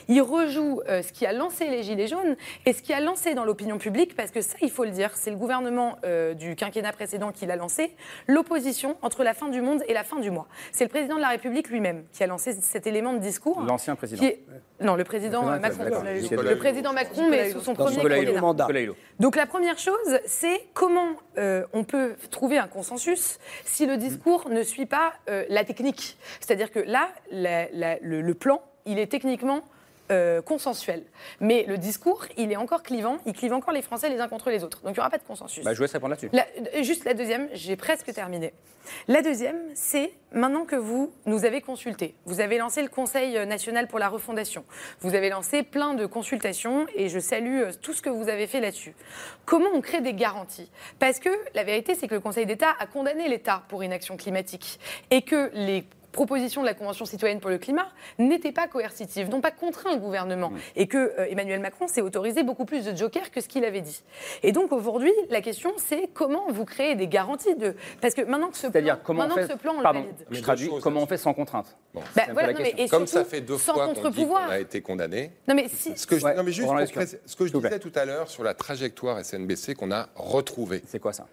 Il rejoue euh, ce qui a lancé les gilets jaunes et ce qui a lancé dans l'opinion publique, parce que ça, il faut le dire, c'est le gouvernement euh, du quinquennat précédent qui l'a lancé, l'opposition entre la fin du monde et la fin du mois. C'est le président de la République lui-même qui a lancé cet élément de discours. L'ancien président. qui est- Non, le président Le euh, président, Macron. Le Nicolas président Macron, mais sous son premier mandat. Donc la première chose, c'est comment euh, on peut trouver un consensus si le discours ne suit pas euh, la technique. C'est-à-dire que là, le plan, il est techniquement euh, consensuel. Mais le discours, il est encore clivant, il clive encore les Français les uns contre les autres. Donc il n'y aura pas de consensus. Bah, je laisse répondre là-dessus. La- euh, juste la deuxième, j'ai presque terminé. La deuxième, c'est maintenant que vous nous avez consulté, vous avez lancé le Conseil national pour la refondation, vous avez lancé plein de consultations et je salue euh, tout ce que vous avez fait là-dessus. Comment on crée des garanties? Parce que la vérité, c'est que le Conseil d'État a condamné l'État pour inaction climatique et que les propositions de la Convention citoyenne pour le climat n'étaient pas coercitives, n'ont pas contraint le gouvernement, et que euh, Emmanuel Macron s'est autorisé beaucoup plus de jokers que ce qu'il avait dit. Et donc aujourd'hui, la question c'est comment vous créez des garanties de... Parce que maintenant que ce plan, C'est-à-dire comment on fait. que ce plan, on Pardon, le valide. je traduis. choses Comment on fait sans contrainte Bah, voilà, non, mais- et Comme ça fait deux fois qu'on dit qu'on contre-pouvoir. a été condamné. Non mais si... Ce que je, Ouais, non, mais juste pour ce que je disais tout à l'heure sur la trajectoire SNBC qu'on a retrouvée. C'est quoi ça?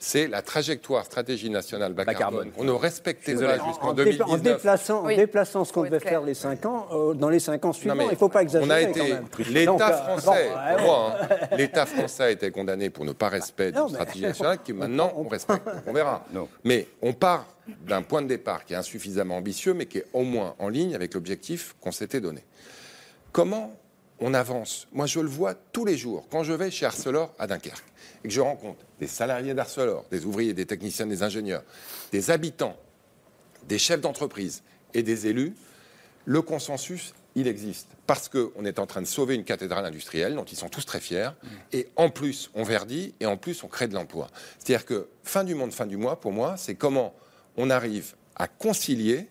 C'est la trajectoire stratégie nationale bas, Bas carbone. carbone. On ne respectait pas En, jusqu'en en dé- en 2019. déplaçant, en déplaçant ce qu'on devait faire les 5 ans, euh, dans les 5 ans suivants, mais il ne faut pas exagérer On a été, l'État euh, français, bon, ouais, pour moi, hein, l'État français a été condamné pour ne pas respect Non, d'une mais- stratégie nationale que maintenant on respecte. Donc, on verra. Non. Mais on part d'un point de départ qui est insuffisamment ambitieux, mais qui est au moins en ligne avec l'objectif qu'on s'était donné. Comment on avance? Moi, je le vois tous les jours quand je vais chez Arcelor à Dunkerque et que je rencontre des salariés d'Arcelor, des ouvriers, des techniciens, des ingénieurs, des habitants, des chefs d'entreprise et des élus. Le consensus, il existe. Parce qu'on est en train de sauver une cathédrale industrielle dont ils sont tous très fiers. Et en plus, on verdit et en plus, on crée de l'emploi. C'est-à-dire que fin du monde, fin du mois, pour moi, c'est comment on arrive à concilier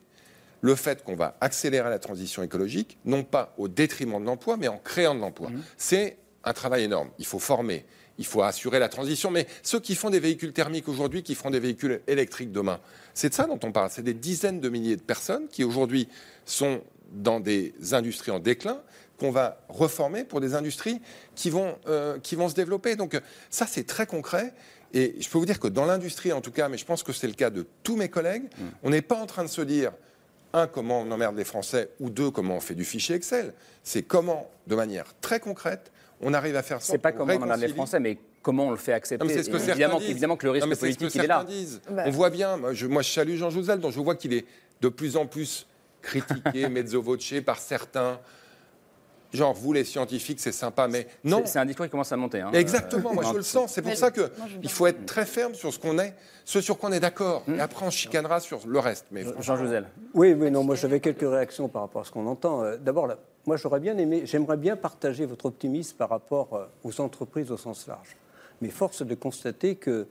le fait qu'on va accélérer la transition écologique, non pas au détriment de l'emploi, mais en créant de l'emploi. C'est un travail énorme. Il faut former, il faut assurer la transition. Mais ceux qui font des véhicules thermiques aujourd'hui, qui feront des véhicules électriques demain, c'est de ça dont on parle. C'est des dizaines de milliers de personnes qui aujourd'hui sont dans des industries en déclin qu'on va reformer pour des industries qui vont, euh, qui vont se développer. Donc ça, c'est très concret. Et je peux vous dire que dans l'industrie, en tout cas, mais je pense que c'est le cas de tous mes collègues, Mm. on n'est pas en train de se dire, un, comment on emmerde les Français, ou deux, comment on fait du fichier Excel. C'est comment, de manière très concrète, on arrive à faire ça. C'est pas qu'on comment on emmerde les Français, mais comment on le fait accepter. non, mais c'est ce que évidemment, disent. évidemment que le risque Non, mais c'est ce que politique, il est là. certains disent. Bah. On voit bien, moi je, moi, je salue Jean Jouzel, dont je vois qu'il est de plus en plus critiqué, mezzo voce par certains. Genre, vous les scientifiques, c'est sympa, mais non. C'est- C'est un discours qui commence à monter. hein. Exactement, Euh, moi je non, le sens. C'est pour ça que bien. il faut être très ferme sur ce qu'on est, ce sur quoi on est d'accord. Hmm. Et après, on chicanera sur le reste. Mais Jean Jouzel. Oui, oui, non, moi j'avais quelques réactions par rapport à ce qu'on entend. Euh, D'abord, là, moi j'aurais bien aimé, j'aimerais bien partager votre optimisme par rapport euh, aux entreprises au sens large. Mais force de constater que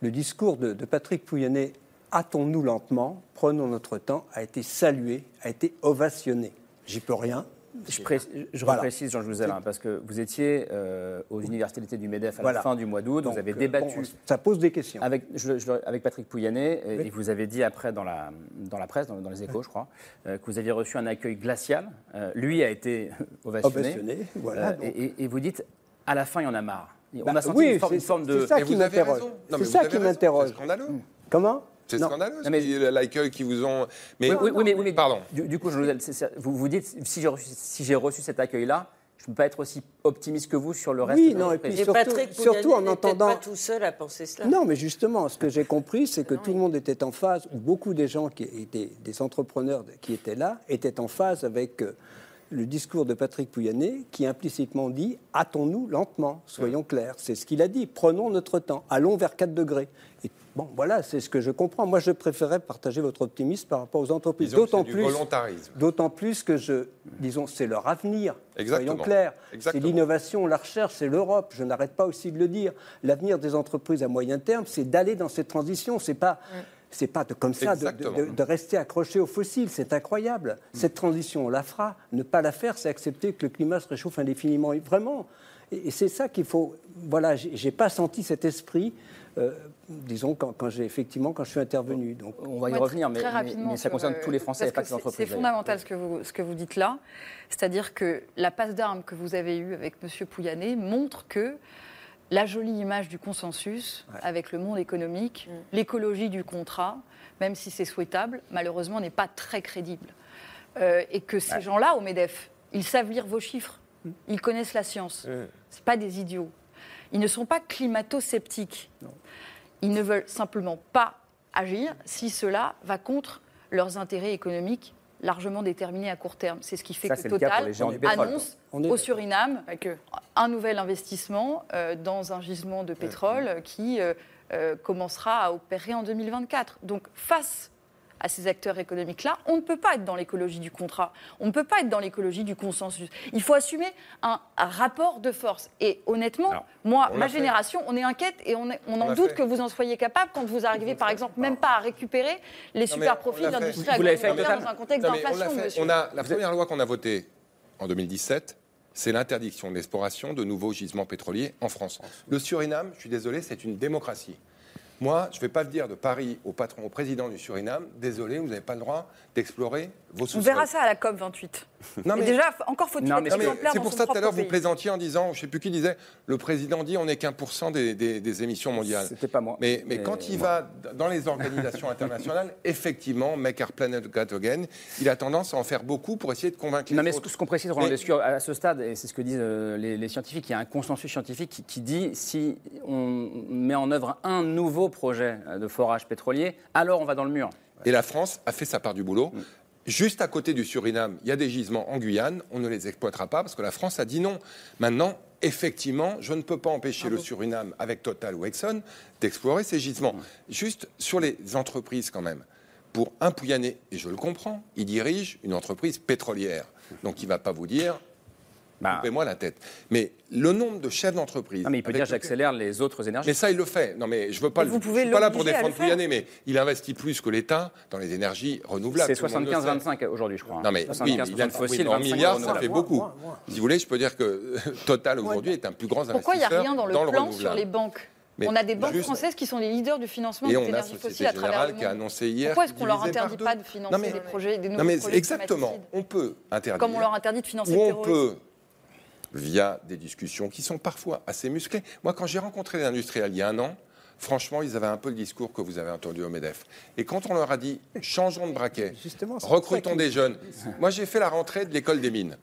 le discours de, de Patrick Pouyanné, hâtons-nous lentement, prenons notre temps, a été salué, a été ovationné. J'y peux rien. Je, pré- je Voilà. reprécise, Jean Jouzel, hein, parce que vous étiez euh, aux universités d'été du MEDEF à Voilà. la fin du mois d'août, vous avez euh, débattu bon, ça pose des questions. avec, je- je- avec Patrick Pouyanné, et, Oui. et vous avez dit après dans la, dans la presse, dans, dans les échos, je crois, euh, que vous aviez reçu un accueil glacial. Euh, lui a été ovationné. Ovationné, voilà, Euh, et, et- et vous dites, à la fin, il y en a marre. On Bah, a senti oui, une, forme, une forme c'est de... ça Et qui m'interroge. C'est ça qui m'interroge. Comment? C'est scandaleux Non, mais- l'accueil qui vous ont. Mais Oui, oui, oui, mais, oui, mais pardon. Du, du coup, vous vous dites, si j'ai reçu, si j'ai reçu cet accueil-là, je ne peux pas être aussi optimiste que vous sur le reste Oui, de non, et puis surtout- Patrick surtout en entendant- pas tout seul à penser cela. Non, mais justement, ce que j'ai compris, c'est que tout le monde était en phase, ou beaucoup des gens qui étaient des entrepreneurs qui étaient là, étaient en phase avec euh, le discours de Patrick Pouyanné, qui implicitement dit hâtons-nous lentement, soyons clairs. C'est ce qu'il a dit. Prenons notre temps, allons vers 4 degrés. Et bon, voilà, c'est ce que je comprends. Moi, je préférais partager votre optimisme par rapport aux entreprises. D'autant c'est du plus, volontarisme. d'autant plus que je, disons, c'est leur avenir. Exactement. Soyons clairs. C'est l'innovation, la recherche, c'est l'Europe. Je n'arrête pas aussi de le dire. L'avenir des entreprises à moyen terme, c'est d'aller dans cette transition. C'est pas. C'est pas de, comme ça de, rester accroché aux fossiles, c'est incroyable. Cette transition, on la fera. Ne pas la faire, c'est accepter que le climat se réchauffe indéfiniment. Et vraiment, et, c'est ça qu'il faut. Voilà, j'ai pas senti cet esprit, euh, disons, quand, quand j'ai effectivement quand je suis intervenu. Donc, On va y revenir, mais, très mais- rapidement mais ça sur, concerne euh, tous les Français et pas que les entreprises. C'est fondamental ce que, vous, ce que vous dites là. C'est-à-dire que la passe d'armes que vous avez eue avec M. Pouyanné montre que la jolie image du consensus avec le monde économique, l'écologie du contrat, même si c'est souhaitable, malheureusement n'est pas très crédible. Euh, et que ces gens-là, au MEDEF, ils savent lire vos chiffres, ils connaissent la science. Ce pas des idiots. Ils ne sont pas climato-sceptiques. Ils ne veulent simplement pas agir si cela va contre leurs intérêts économiques largement déterminés à court terme. C'est ce qui fait Ça, que Total pétrole, annonce au. Suriname un nouvel investissement euh, dans un gisement de pétrole euh, qui euh, euh, commencera à opérer en 2024. Donc face à ces acteurs économiques-là, on ne peut pas être dans l'écologie du contrat, on ne peut pas être dans l'écologie du consensus. Il faut assumer un, un rapport de force. Et honnêtement, Alors, moi, on ma fait. génération, on est inquiète et on, est- on On en doute fait. que vous en soyez capable quand vous arrivez, par exemple, même pas à récupérer les super on profits de l'industrie Vous l'avez fait avec agroalimentaire dans un contexte on d'inflation, monsieur. On a la première loi qu'on a votée en 2017, c'est l'interdiction de l'exploration de nouveaux gisements pétroliers en France. Le Suriname, je suis désolé, c'est une démocratie. Moi, je ne vais pas dire de Paris au patron, au président du Suriname, désolé, vous n'avez pas le droit d'explorer vos On sous-sols. verra ça à la COP 28. Non, mais mais- déjà, encore faut-il être exemplaire c'est pour ça tout à l'heure vous plaisantiez en disant, je ne sais plus qui disait, le président dit on n'est qu'un pour cent des, des- des émissions mondiales. C'était pas moi. Mais, mais Mais quand il moi. va dans les organisations internationales, effectivement, Make Our Planet Great Again, il a tendance à en faire beaucoup pour essayer de convaincre Non, les mais ce, autres. ce qu'on précise, Roland Mais- Lescure, à ce stade, et c'est ce que disent euh, les, les scientifiques, il y a un consensus scientifique qui, qui dit si on met en œuvre un nouveau projet euh, de forage pétrolier, alors on va dans le mur. Et la France a fait sa part du boulot. Juste à côté du Suriname, il y a des gisements en Guyane, on ne les exploitera pas parce que la France a dit non. Maintenant, effectivement, je ne peux pas empêcher le Suriname, avec Total ou Exxon, d'explorer ces gisements. Juste sur les entreprises quand même. pour un Pouyanné, et je le comprends, il dirige une entreprise pétrolière. Donc il ne va pas vous dire Bah. coupez-moi la tête. Mais le nombre de chefs d'entreprise. Non, mais il peut dire le- j'accélère les autres énergies. mais ça, il le fait. Non, mais je veux pas. Le- vous pouvez je suis pas là pour défendre. Pouyanné, mais il investit plus que l'État dans les énergies renouvelables. C'est tout le monde le sait. 75-25 aujourd'hui, je crois. hein. Non, mais oui, 75 mais il y a le fossile, en 25 milliards, ça fait beaucoup. Si vous voulez, je peux dire que Total aujourd'hui est un plus grand Pourquoi il n'y a investisseur rien dans le plan sur les banques Mais On a des banques juste- françaises qui sont les leaders du financement des énergies fossiles à travers le monde. qui a annoncé hier. Pourquoi est-ce qu'on leur interdit pas de financer Non, mais- des projets, des nouveaux Non mais projets exactement, on peut interdire. Comme on leur interdit de financer le Ou on peut, via des discussions qui sont parfois assez musclées. Moi, quand j'ai rencontré les industriels il y a un an, franchement, ils avaient un peu le discours que vous avez entendu au MEDEF. Et quand on leur a dit, changeons de braquet, recrutons des jeunes. Moi, j'ai fait la rentrée de l'école des mines.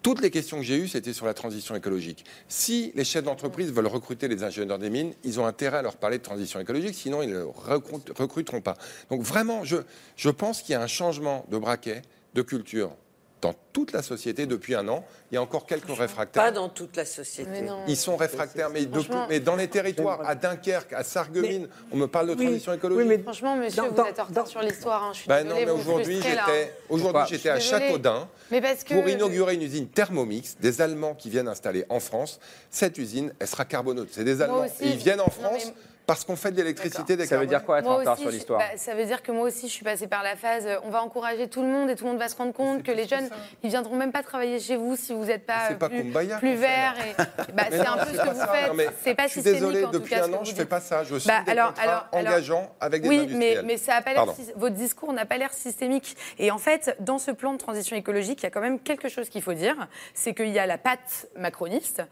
Toutes les questions que j'ai eues, c'était sur la transition écologique. Si les chefs d'entreprise veulent recruter les ingénieurs des mines, ils ont intérêt à leur parler de transition écologique, sinon ils ne recruteront pas. Donc vraiment, je, je pense qu'il y a un changement de braquet, de culture dans toute la société depuis un an. Il y a encore quelques réfractaires. Pas dans toute la société. Ils sont réfractaires, mais, de- mais dans les territoires, à Dunkerque, à Sarreguemines, on me parle de transition écologique. Franchement, monsieur, Dans- vous dans- êtes en retard sur l'histoire. hein. Je suis Ben désolée, non, mais vous me aujourd'hui, j'étais, hein. aujourd'hui, j'étais à. Châteaudun Mais que- pour inaugurer une usine Thermomix, des Allemands qui viennent installer en France. Cette usine, elle sera carboneutre. C'est des Allemands. ils viennent en Non, France mais- parce qu'on fait de l'électricité des Ça veut dire quoi être en retard sur l'histoire bah, Ça veut dire que moi aussi, je suis passée par la phase. euh, On va encourager tout le monde et tout le monde va se rendre compte que les jeunes, ils viendront même pas travailler chez vous si vous n'êtes pas, euh, pas plus, vert. Et, bah, Mais c'est un peu ce que pas vous ça. faites. C'est pas je suis systémique désolé, depuis un an, je fais pas ça. Je signe Bah, alors, engageants avec des oui, industriels. mais, ça a pas l'air votre discours n'a pas l'air systémique. Et en fait, dans ce plan de transition écologique, il y a quand même quelque chose qu'il faut dire, c'est qu'il y a la patte macroniste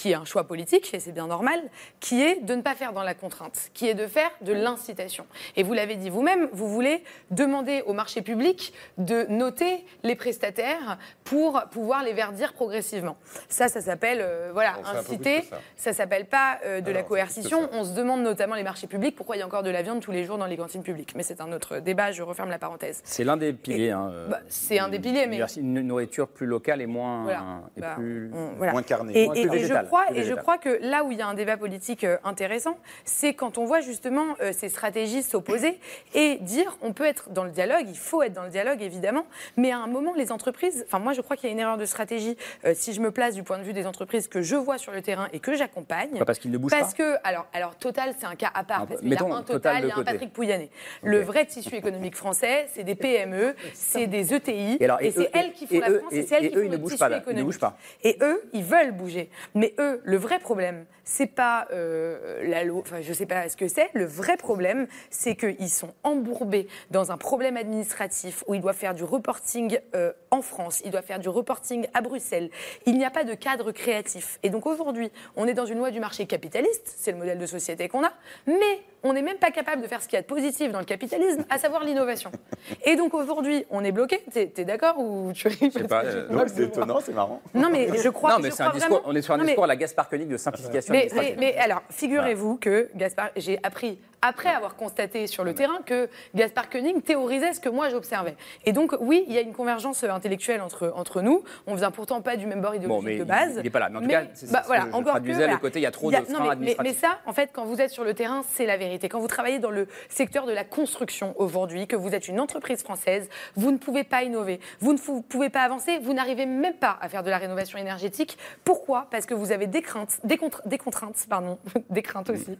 qui est un choix politique, et c'est bien normal, qui est de ne pas faire dans la contrainte, qui est de faire de l'incitation. Et vous l'avez dit vous-même, vous voulez demander au marché public de noter les prestataires pour pouvoir les verdir progressivement. Ça, ça s'appelle euh, voilà, inciter, ça. ça s'appelle pas euh, de la Alors, coercition. On se demande notamment les marchés publics pourquoi il y a encore de la viande tous les jours dans les cantines publiques. Mais c'est un autre débat, je referme la parenthèse. C'est l'un des piliers. hein, euh, Bah, c'est un des piliers, mais- Une nourriture plus locale et moins, Voilà. et Bah, plus, on- voilà. moins carnée. Et, Moins- et- plus et je crois, et je crois que là où il y a un débat politique euh, intéressant, c'est quand on voit justement euh, ces stratégies s'opposer et dire on peut être dans le dialogue, il faut être dans le dialogue évidemment, mais à un moment les entreprises, enfin moi je crois qu'il y a une erreur de stratégie euh, si je me place du point de vue des entreprises que je vois sur le terrain et que j'accompagne. Pas parce qu'ils ne bougent Parce pas que alors alors Total c'est un cas à part peu- parce qu'il y a un Total il y a un côté. Patrick Pouyanné. Le vrai tissu économique français, c'est des PME, c'est des ETI Et alors, et c'est eux- elles qui font et la eux- France et- et c'est elles et qui eux, font le tissu pas, là. Ils ne économique. bougent pas. Et eux, ils veulent bouger. Mais eux, le vrai problème, c'est pas euh, la loi, enfin je sais pas ce que c'est. Le vrai problème, c'est qu'ils sont embourbés dans un problème administratif où ils doivent faire du reporting euh, en France, ils doivent faire du reporting à Bruxelles. Il n'y a pas de cadre créatif. Et donc aujourd'hui, on est dans une loi du marché capitaliste, c'est le modèle de société qu'on a, mais on n'est même pas capable de faire ce qu'il y a de positif dans le capitalisme, à savoir l'innovation. Et donc aujourd'hui, on est bloqué. T'es es, d'accord ou tu Je sais pas, euh, c'est étonnant, c'est marrant. Non mais je crois. Non, mais je c'est un discours. vraiment- On est sur un Non, mais- discours à la Gaspard Koenig de simplification. mais, mais, mais alors, figurez-vous que Gaspard, j'ai appris après avoir constaté sur le terrain que Gaspard Koenig théorisait ce que moi j'observais. Et donc, oui, il y a une convergence intellectuelle entre, entre nous. On vient pourtant pas du même bord idéologique Bon, mais de base. il n'est pas là. Mais en tout cas, c'est- bah, voilà, je encore traduisais que, le côté, il y a trop Il de freins non, mais- mais, administratifs. mais ça, en fait, quand vous êtes sur le terrain, c'est la vérité. Quand vous travaillez dans le secteur de la construction aujourd'hui, que vous êtes une entreprise française, vous ne pouvez pas innover, vous ne pouvez pas avancer, vous n'arrivez même pas à faire de la rénovation énergétique. Pourquoi? Parce que vous avez des craintes, des, contra- des contraintes, pardon, des craintes aussi,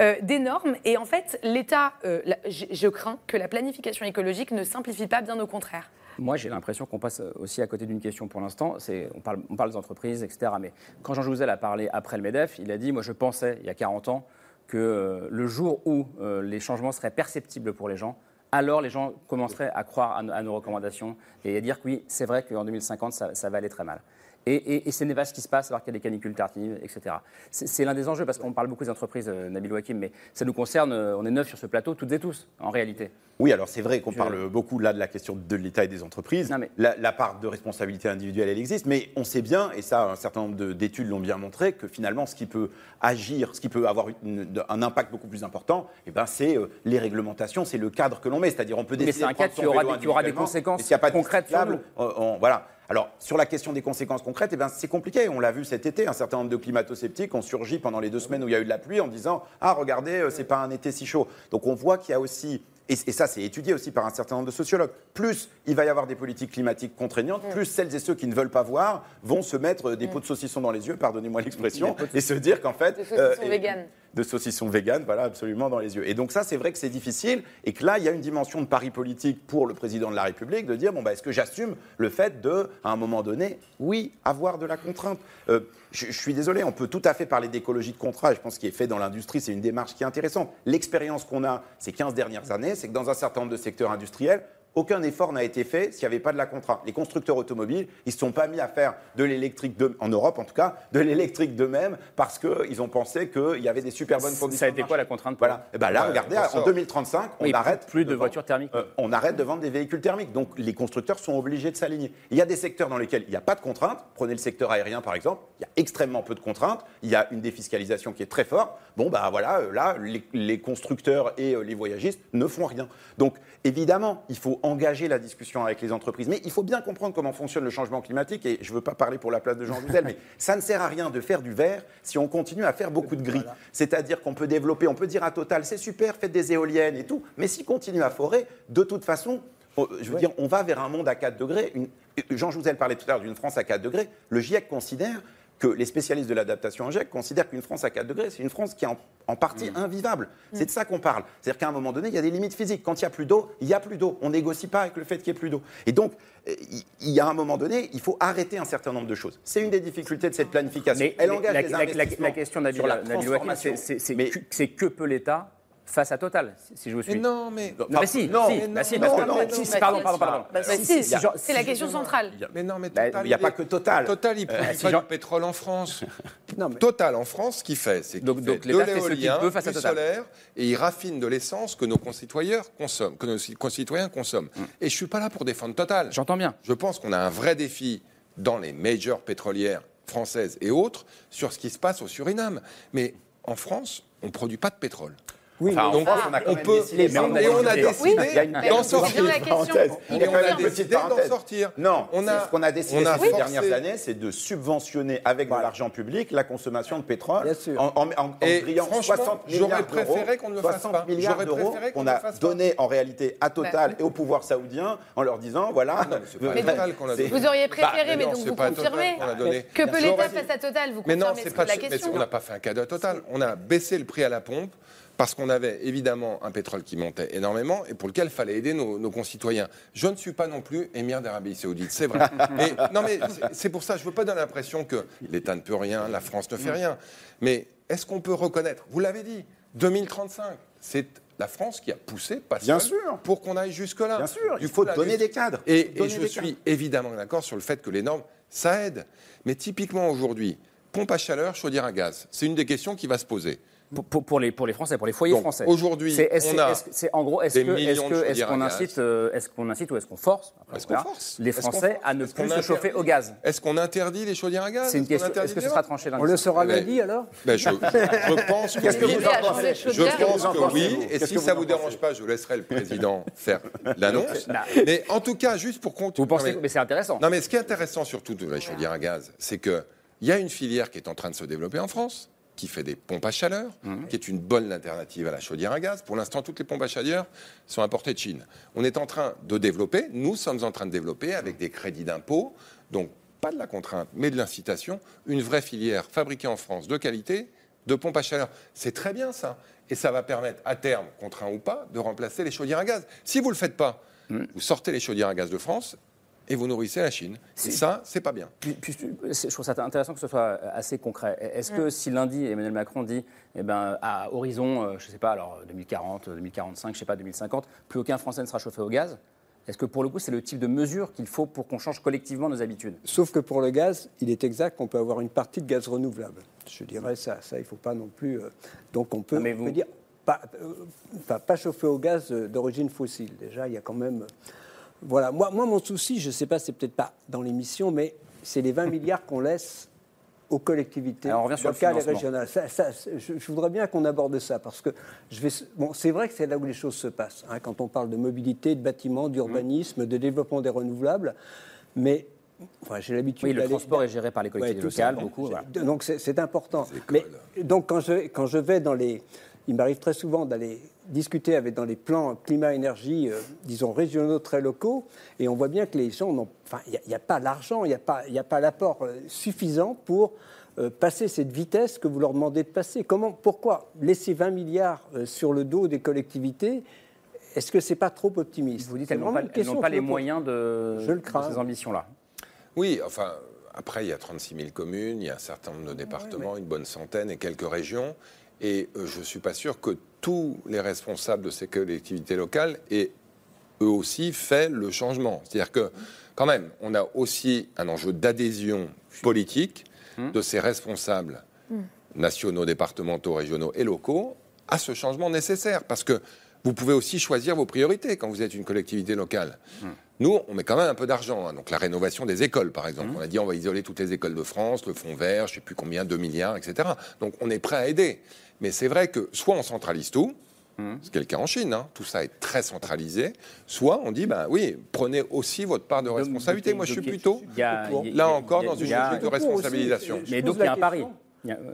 euh, des normes. Et en fait, l'État, euh, je crains que la planification écologique ne simplifie pas, bien au contraire. Moi, j'ai l'impression qu'on passe aussi à côté d'une question pour l'instant. On parle, on parle des entreprises, etc. Mais quand Jean Jouzel a parlé après le MEDEF, il a dit Moi, je pensais, il y a 40 ans, que euh, le jour où euh, les changements seraient perceptibles pour les gens, alors les gens commenceraient à croire à, nos- recommandations et à dire que oui, c'est vrai qu'en 2050, ça, ça va aller très mal. Et, et- et ce n'est pas ce qui se passe alors qu'il y a des canicules tardives, etc. C'est, l'un des enjeux parce qu'on parle beaucoup des entreprises, euh, Nabil Wakim, mais ça nous concerne, euh, on est neuf sur ce plateau, toutes et tous, en réalité. Oui, alors c'est vrai qu'on Je- parle beaucoup là de la question de l'État et des entreprises. la, la part de responsabilité individuelle, elle existe, mais on sait bien, et ça, un certain nombre de- d'études l'ont bien montré, que finalement, ce qui peut agir, ce qui peut avoir une- un impact beaucoup plus important, eh ben, c'est euh, les réglementations, c'est le cadre que l'on met. C'est-à-dire, on peut Mais décider c'est un cadre qui aura des- qui aura des individuellement, conséquences mais concrètes sur cyclable, on- on- voilà. Alors, sur la question des conséquences concrètes, eh ben, c'est compliqué. On l'a vu cet été, un certain nombre de climato-sceptiques ont surgi pendant les deux semaines où il y a eu de la pluie en disant Ah, regardez, euh, c'est pas un été si chaud. Donc, on voit qu'il y a aussi et, et ça c'est étudié aussi par un certain nombre de sociologues, plus il va y avoir des politiques climatiques contraignantes, Mm. plus celles et ceux qui ne veulent pas voir vont se mettre des pots de saucisson dans les yeux, pardonnez-moi l'expression, et se dire qu'en fait... De saucisson et- vegan. de saucisson vegan, voilà, absolument dans les yeux. Et donc ça, c'est vrai que c'est difficile, et que là, il y a une dimension de pari politique pour le président de la République de dire, bon, bah, est-ce que j'assume le fait de, à un moment donné, oui, avoir de la contrainte? Euh, je, suis désolé, on peut tout à fait parler d'écologie de contrat, je pense qu'il est fait dans l'industrie, c'est une démarche qui est intéressante. L'expérience qu'on a ces 15 dernières années, c'est que dans un certain nombre de secteurs industriels, aucun effort n'a été fait s'il n'y avait pas de la contrainte. Les constructeurs automobiles, ils ne se sont pas mis à faire de l'électrique, en Europe en tout cas, de l'électrique d'eux-mêmes parce qu'ils ont pensé qu'il y avait des super bonnes conditions. Ça a été quoi la contrainte Voilà. Et ben là, Ouais, regardez, en sort. 2035, on Oui, arrête plus de vendre- voitures thermiques. euh, on arrête de vendre des véhicules thermiques. Donc les constructeurs sont obligés de s'aligner. Il y a des secteurs dans lesquels il n'y a pas de contraintes. Prenez le secteur aérien par exemple. Il y a extrêmement peu de contraintes. Il y a une défiscalisation qui est très forte. Bon, bah voilà, euh, là, les, les constructeurs et euh, les voyagistes ne font rien. Donc évidemment, il faut engager la discussion avec les entreprises. Mais il faut bien comprendre comment fonctionne le changement climatique. Et je ne veux pas parler pour la place de Jean Jouzel, mais ça ne sert à rien de faire du vert si on continue à faire beaucoup de gris. C'est-à-dire qu'on peut développer, on peut dire à Total, c'est super, faites des éoliennes et tout. Mais s'ils continuent à forer, de toute façon, on- je veux dire, on va vers un monde à 4 degrés. Une- Jean Jouzel parlait tout à l'heure d'une France à 4 degrés. Le GIEC considère que les spécialistes de l'adaptation en GIEC considèrent qu'une France à 4 degrés, c'est une France qui est en, en partie invivable. C'est de ça qu'on parle. C'est-à-dire qu'à un moment donné, il y a des limites physiques. Quand il n'y a plus d'eau, il n'y a plus d'eau. On négocie pas avec le fait qu'il n'y ait plus d'eau. Et donc, euh, il y a un moment donné, il faut arrêter un certain nombre de choses. C'est une des difficultés de cette planification. Mais Elle mais engage la, les la- la- la question Nabil sur la transformation. c'est que peut l'État face à Total, si- si je vous suis. Mais non, mais. Non, mais si, non, si, mais bah si, non, parce que- non, si, non, si, bah pardon, si, pardon, pardon. Bah, Si, si, si, si, si, c'est la question centrale. Mais non, mais Bah, Total, il n'y a pas que Total. Total, il produit si pas du pétrole en France. Non, mais- Total en France, ce qu'il fait, c'est qu'il Donc- fait donc de l'éolien, face à du Total. solaire, et il raffine de l'essence que nos concitoyens consomment, que nos concitoyens consomment. Et je suis pas là pour défendre Total. J'entends bien. Je pense qu'on a un vrai défi dans les majors pétrolières françaises et autres sur ce qui se passe au Suriname. Mais en France, on ne produit pas de pétrole. Oui, Enfin, Donc, France, on a on peut- décidé, mais on a et on a décidé- Oui, a mais d'en sortir. à question. Il y a quand même une petite parenthèse. sortir. Non, On a- ce qu'on a décidé on a ces dernières années, c'est de subventionner avec de l'argent public la consommation de pétrole Bien sûr. en, en, en, en Et grillant franchement, 60 j'aurais milliards d'euros. préféré qu'on ne le fasse 60 pas. milliards J'aurais d'euros préféré qu'on le a fasse pas. donné en réalité à Total et au pouvoir saoudien en leur disant voilà. non, mais c'est pas Total qu'on a c'est- donné. Vous auriez Bah, préféré, mais non, donc vous confirmez. a. Que l'État face à Total Vous Mais non, confirmez la mais question. on n'a pas fait un cadeau total. On a baissé le prix à la pompe parce qu'on avait évidemment un pétrole qui montait énormément et pour lequel il fallait aider nos, nos concitoyens. Je ne suis pas non plus émir d'Arabie Saoudite, c'est vrai. mais, non, mais c'est- pour ça, je ne veux pas donner l'impression que l'État ne peut rien, la France ne fait rien. Mais est-ce qu'on peut reconnaître Vous l'avez dit, 2035, c'est la France qui a poussé, pas Bien sûr. pour qu'on aille jusque-là. Bien sûr, il faut donner juste- des cadres. Et, je suis évidemment d'accord sur le fait que les normes, ça aide. Mais typiquement aujourd'hui, pompe à chaleur, chaudière à gaz, c'est une des questions qui va se poser. Pour, pour- pour les, pour les Français, pour les foyers Donc, français. aujourd'hui, C'est- est-ce- on a est-ce- c'est- en gros, est-ce que- qu'on incite, euh, est-ce qu'on incite ou est-ce qu'on force après, Est-ce on qu'on verra, force les Est-ce qu'on Français force à ne plus se chauffer au gaz Est-ce qu'on interdit les chaudières à gaz C'est une question. Est-ce que ce sera tranché lundi On le saura lundi alors Ben, je, je pense que oui. vous en pensez Je pense que oui, et si ça vous vous dérange pas, je laisserai le président faire l'annonce. Mais en tout cas, juste pour continuer. Vous pensez mais c'est intéressant. Non, mais ce qui est intéressant surtout de la chaudière à gaz, c'est qu'il y a une filière qui est en train de se développer en France, qui fait des pompes à chaleur, qui est une bonne alternative à la chaudière à gaz. Pour l'instant, toutes les pompes à chaleur sont importées de Chine. On est en train de développer, nous sommes en train de développer avec des crédits d'impôt, donc pas de la contrainte, mais de l'incitation, une vraie filière fabriquée en France de qualité de pompes à chaleur. C'est très bien ça. Et ça va permettre à terme, contraint ou pas, de remplacer les chaudières à gaz. Si vous ne le faites pas, vous sortez les chaudières à gaz de France et vous nourrissez la Chine. Et ça, c'est pas bien. Puis- puis je trouve ça intéressant que ce soit assez concret. Est-ce que si lundi Emmanuel Macron dit, eh ben, à horizon, euh, je ne sais pas, alors 2040, 2045, je ne sais pas, 2050, plus aucun Français ne sera chauffé au gaz, est-ce que pour le coup c'est le type de mesure qu'il faut pour qu'on change collectivement nos habitudes? Sauf que pour le gaz, il est exact qu'on peut avoir une partie de gaz renouvelable. Je dirais ça. Ça, il ne faut pas non plus. euh, donc on peut, Ah, mais on vous- peut dire pas, euh, enfin, pas chauffer au gaz euh, d'origine fossile. Déjà, il y a quand même. Voilà. Moi, moi mon souci, je ne sais pas, c'est peut-être pas dans l'émission, mais c'est les 20 milliards qu'on laisse aux collectivités Alors, on revient sur le locales et régionales. Ça- je, je voudrais bien qu'on aborde ça parce que je vais. Bon, c'est vrai que c'est là où les choses se passent. hein, quand on parle de mobilité, de bâtiments, d'urbanisme, de développement des renouvelables, mais Enfin, j'ai l'habitude. Oui, le transport est géré par les collectivités Ouais, tout ça. locales, beaucoup. voilà. Donc c'est c'est important. Mais donc quand je, quand je vais dans les, il m'arrive très souvent d'aller discuter avec dans les plans climat-énergie, euh, disons régionaux très locaux, et on voit bien que les gens n'ont, enfin, il n'y a, pas l'argent, il n'y a pas, il a pas l'apport euh, suffisant pour euh, passer cette vitesse que vous leur demandez de passer. Comment, pourquoi laisser 20 milliards sur le dos des collectivités? Est-ce que c'est pas trop optimiste? Vous dites qu'elles n'ont pas, pas les moyens de, je le de ces ambitions-là. Oui, enfin. Après, il y a 36 000 communes, il y a un certain nombre de départements, une bonne centaine et quelques régions. Et je ne suis pas sûr que tous les responsables de ces collectivités locales aient eux aussi fait le changement. C'est-à-dire que, quand même, on a aussi un enjeu d'adhésion politique hmm. de ces responsables hmm. nationaux, départementaux, régionaux et locaux à ce changement nécessaire. Parce que vous pouvez aussi choisir vos priorités quand vous êtes une collectivité locale. Nous, on met quand même un peu d'argent. Hein. Donc la rénovation des écoles, par exemple. On a dit on va isoler toutes les écoles de France, le fonds vert, je ne sais plus combien, 2 milliards, etc. Donc on est prêt à aider. Mais c'est vrai que soit on centralise tout, hmm. ce qui est le cas en Chine, hein, tout ça est très centralisé, soit on dit, ben oui, prenez aussi votre part de responsabilité. Moi, je suis plutôt, là encore, dans une logique de responsabilisation. Mais donc, il y a un pari.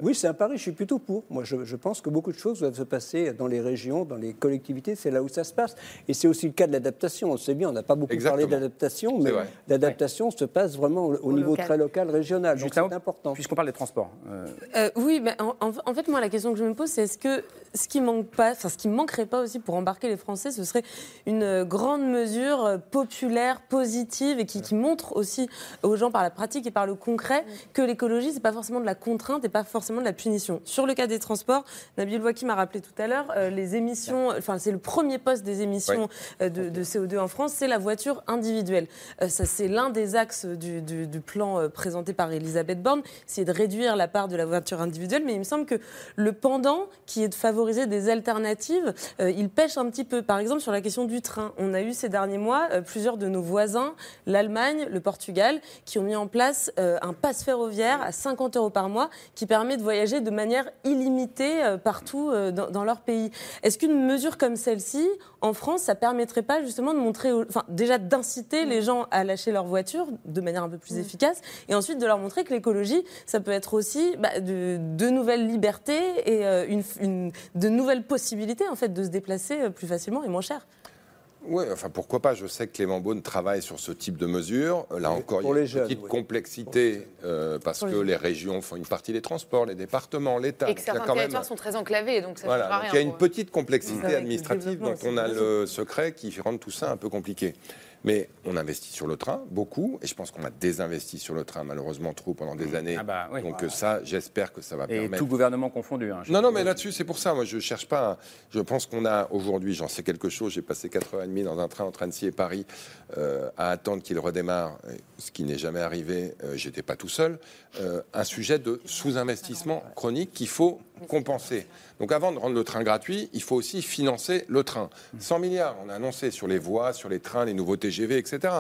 Oui, c'est un pari, je suis plutôt pour. Moi, je, pense que beaucoup de choses doivent se passer dans les régions, dans les collectivités, c'est là où ça se passe. Et c'est aussi le cas de l'adaptation. On sait bien, on n'a pas beaucoup parlé d'adaptation, mais l'adaptation se passe vraiment au, niveau très local, régional. Donc c'est important. Puisqu'on parle des transports. Euh. Euh, oui, mais en, fait, moi, la question que je me pose, c'est est-ce que ce qui manque pas, enfin, ce qui manquerait pas aussi pour embarquer les Français, ce serait une grande mesure populaire, positive et qui, qui montre aussi aux gens par la pratique et par le concret que l'écologie, c'est pas forcément de la contrainte et pas forcément de la punition. Sur le cas des transports, Nabil Waki m'a rappelé tout à l'heure, euh, les émissions, enfin c'est le premier poste des émissions euh, de, CO2 en France, c'est la voiture individuelle. Euh, ça c'est l'un des axes du, plan présenté par Elisabeth Borne, c'est de réduire la part de la voiture individuelle, mais il me semble que le pendant, qui est de favoriser des alternatives, il pêche un petit peu. Par exemple sur la question du train, on a eu ces derniers mois plusieurs de nos voisins, l'Allemagne, le Portugal, qui ont mis en place un pass ferroviaire à 50 euros par mois qui permet de voyager de manière illimitée euh, partout euh, dans, leur pays. Est-ce qu'une mesure comme celle-ci, en France, ça permettrait pas justement de montrer, enfin déjà d'inciter les gens à lâcher leur voiture de manière un peu plus efficace, et ensuite de leur montrer que l'écologie, ça peut être aussi bah, de, nouvelles libertés et euh, une, de nouvelles possibilités en fait de se déplacer plus facilement et moins cher. Oui, enfin pourquoi pas. Je sais que Clément Beaune travaille sur ce type de mesures. Là encore, il y a une petite complexité euh, parce que les régions font une partie des transports, les départements, l'État. Et que certains territoires sont très enclavés, donc ça voilà, rien. Il y a une petite complexité administrative, donc on a le secret qui rend tout ça un peu compliqué. Mais on investit sur le train, beaucoup, et je pense qu'on a désinvesti sur le train, malheureusement trop, pendant des mmh. années. Ah bah Donc ça, j'espère que ça va et permettre... tout gouvernement confondu. Hein, non, non, mais là-dessus, c'est pour ça. Moi, je cherche pas... Je pense qu'on a aujourd'hui, j'en sais quelque chose, j'ai passé 4h30 dans un train entre Annecy et Paris euh, à attendre qu'il redémarre, ce qui n'est jamais arrivé, euh, j'étais pas tout seul, euh, un sujet de sous-investissement chronique qu'il faut compenser. Donc avant de rendre le train gratuit, il faut aussi financer le train. 100 milliards, on a annoncé sur les voies, sur les trains, les nouveaux TGV, etc.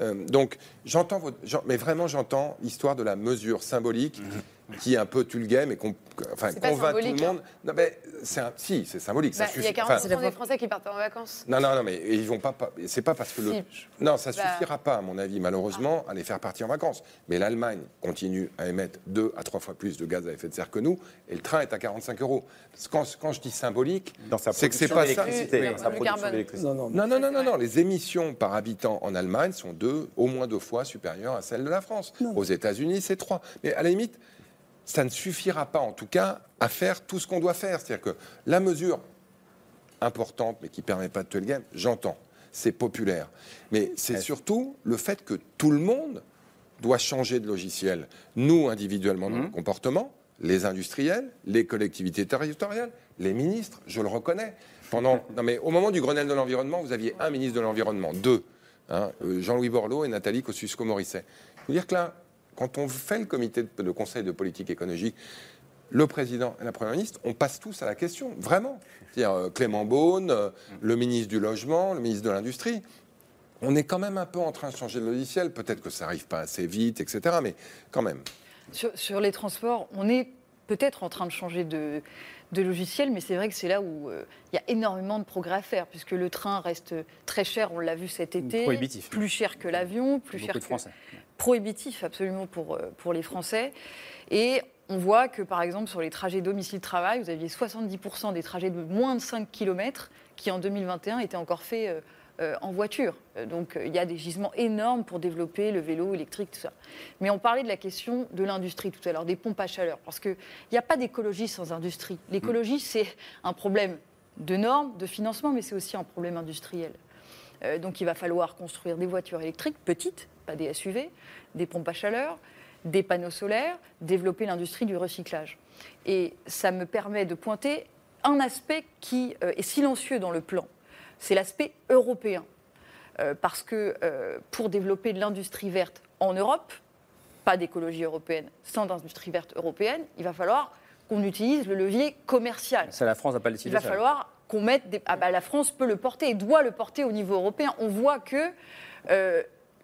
Euh, donc j'entends, mais vraiment j'entends l'histoire de la mesure symbolique. Mhm qui est un peu tu le game et qu'on enfin, convainc tout le monde. Hein. Non, mais c'est un, si, c'est symbolique. Bah, il y a 40 des Français qui partent en vacances. Non, non, non, mais ils vont pas. C'est pas parce que le. Non, ça bah. suffira pas, à mon avis, malheureusement, à les faire partir en vacances. Mais l'Allemagne continue à émettre deux à trois fois plus de gaz à effet de serre que nous, et le train est à 45 euros. Quand, quand je dis symbolique, c'est que c'est pas ça. Non, non, non, non, non, Les émissions par habitant en Allemagne sont deux, au moins deux fois supérieures à celles de la France. Aux États-Unis, c'est trois. Mais à la limite ça ne suffira pas, en tout cas, à faire tout ce qu'on doit faire. C'est-à-dire que la mesure importante, mais qui ne permet pas de tuer le game, j'entends, c'est populaire. Mais c'est surtout le fait que tout le monde doit changer de logiciel. Nous, individuellement, dans mmh. nos comportements, les industriels, les collectivités territoriales, les ministres, je le reconnais. Pendant, non mais au moment du Grenelle de l'environnement, vous aviez un ministre de l'environnement, deux, hein, euh, Jean-Louis Borloo et Nathalie Kosciusko-Morisset. Je veux dire que là, quand on fait le comité de, conseil de politique écologique, le président et la première ministre, on passe tous à la question, vraiment. C'est-à-dire euh, Clément Beaune, euh, le ministre du Logement, le ministre de l'Industrie. On est quand même un peu en train de changer le logiciel. Peut-être que ça n'arrive pas assez vite, etc. Mais quand même. Sur, les transports, on est peut-être en train de changer de, logiciel, mais c'est vrai que c'est là où euh, il y a énormément de progrès à faire, puisque le train reste très cher, on l'a vu cet été. Prohibitif. Plus cher que l'avion, plus cher que, Français prohibitif absolument pour, pour les Français. Et on voit que, par exemple, sur les trajets domicile-travail, vous aviez 70% des trajets de moins de 5 km qui, en 2021, étaient encore faits euh, euh, en voiture. Euh, donc, il y a des gisements énormes pour développer le vélo électrique, tout ça. Mais on parlait de la question de l'industrie tout à l'heure, des pompes à chaleur, parce qu'il n'y a pas d'écologie sans industrie. L'écologie, c'est un problème de normes, de financement, mais c'est aussi un problème industriel. donc, il va falloir construire des voitures électriques petites, pas des SUV, des pompes à chaleur, des panneaux solaires, développer l'industrie du recyclage. Et ça me permet de pointer un aspect qui euh, est silencieux dans le plan, c'est l'aspect européen. Euh, parce que euh, pour développer de l'industrie verte en Europe, pas d'écologie européenne sans industrie verte européenne, il va falloir qu'on utilise le levier commercial. Ça, la France n'a pas décidé Il va falloir qu'on mette des... Ah bah, la France peut le porter et doit le porter au niveau européen. On voit que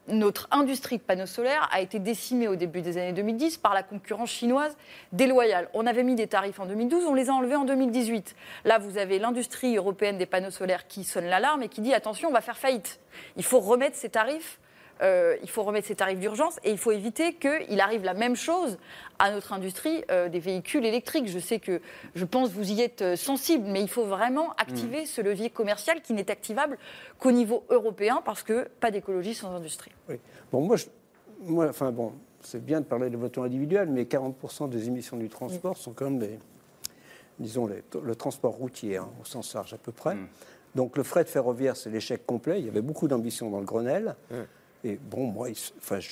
notre industrie de panneaux solaires a été décimée au début des années 2010 par la concurrence chinoise déloyale. On avait mis des tarifs en 2012, on les a enlevés en 2018. Là, vous avez l'industrie européenne des panneaux solaires qui sonne l'alarme et qui dit attention, on va faire faillite. Il faut remettre ces tarifs euh, il faut remettre ces tarifs d'urgence et il faut éviter qu'il arrive la même chose à notre industrie euh, des véhicules électriques. Je sais que, je pense, vous y êtes euh, sensible, mais il faut vraiment activer mm. ce levier commercial qui n'est activable qu'au niveau européen parce que pas d'écologie sans industrie. Oui. Bon, moi, moi enfin bon, c'est bien de parler de voitures individuelles, mais 40% des émissions du transport sont quand même des, disons, le transport routier, hein, au sens large à peu près. Mm. Donc le fret ferroviaire, c'est l'échec complet. Il y avait beaucoup d'ambition dans le Grenelle. Et bon, moi, enfin, je,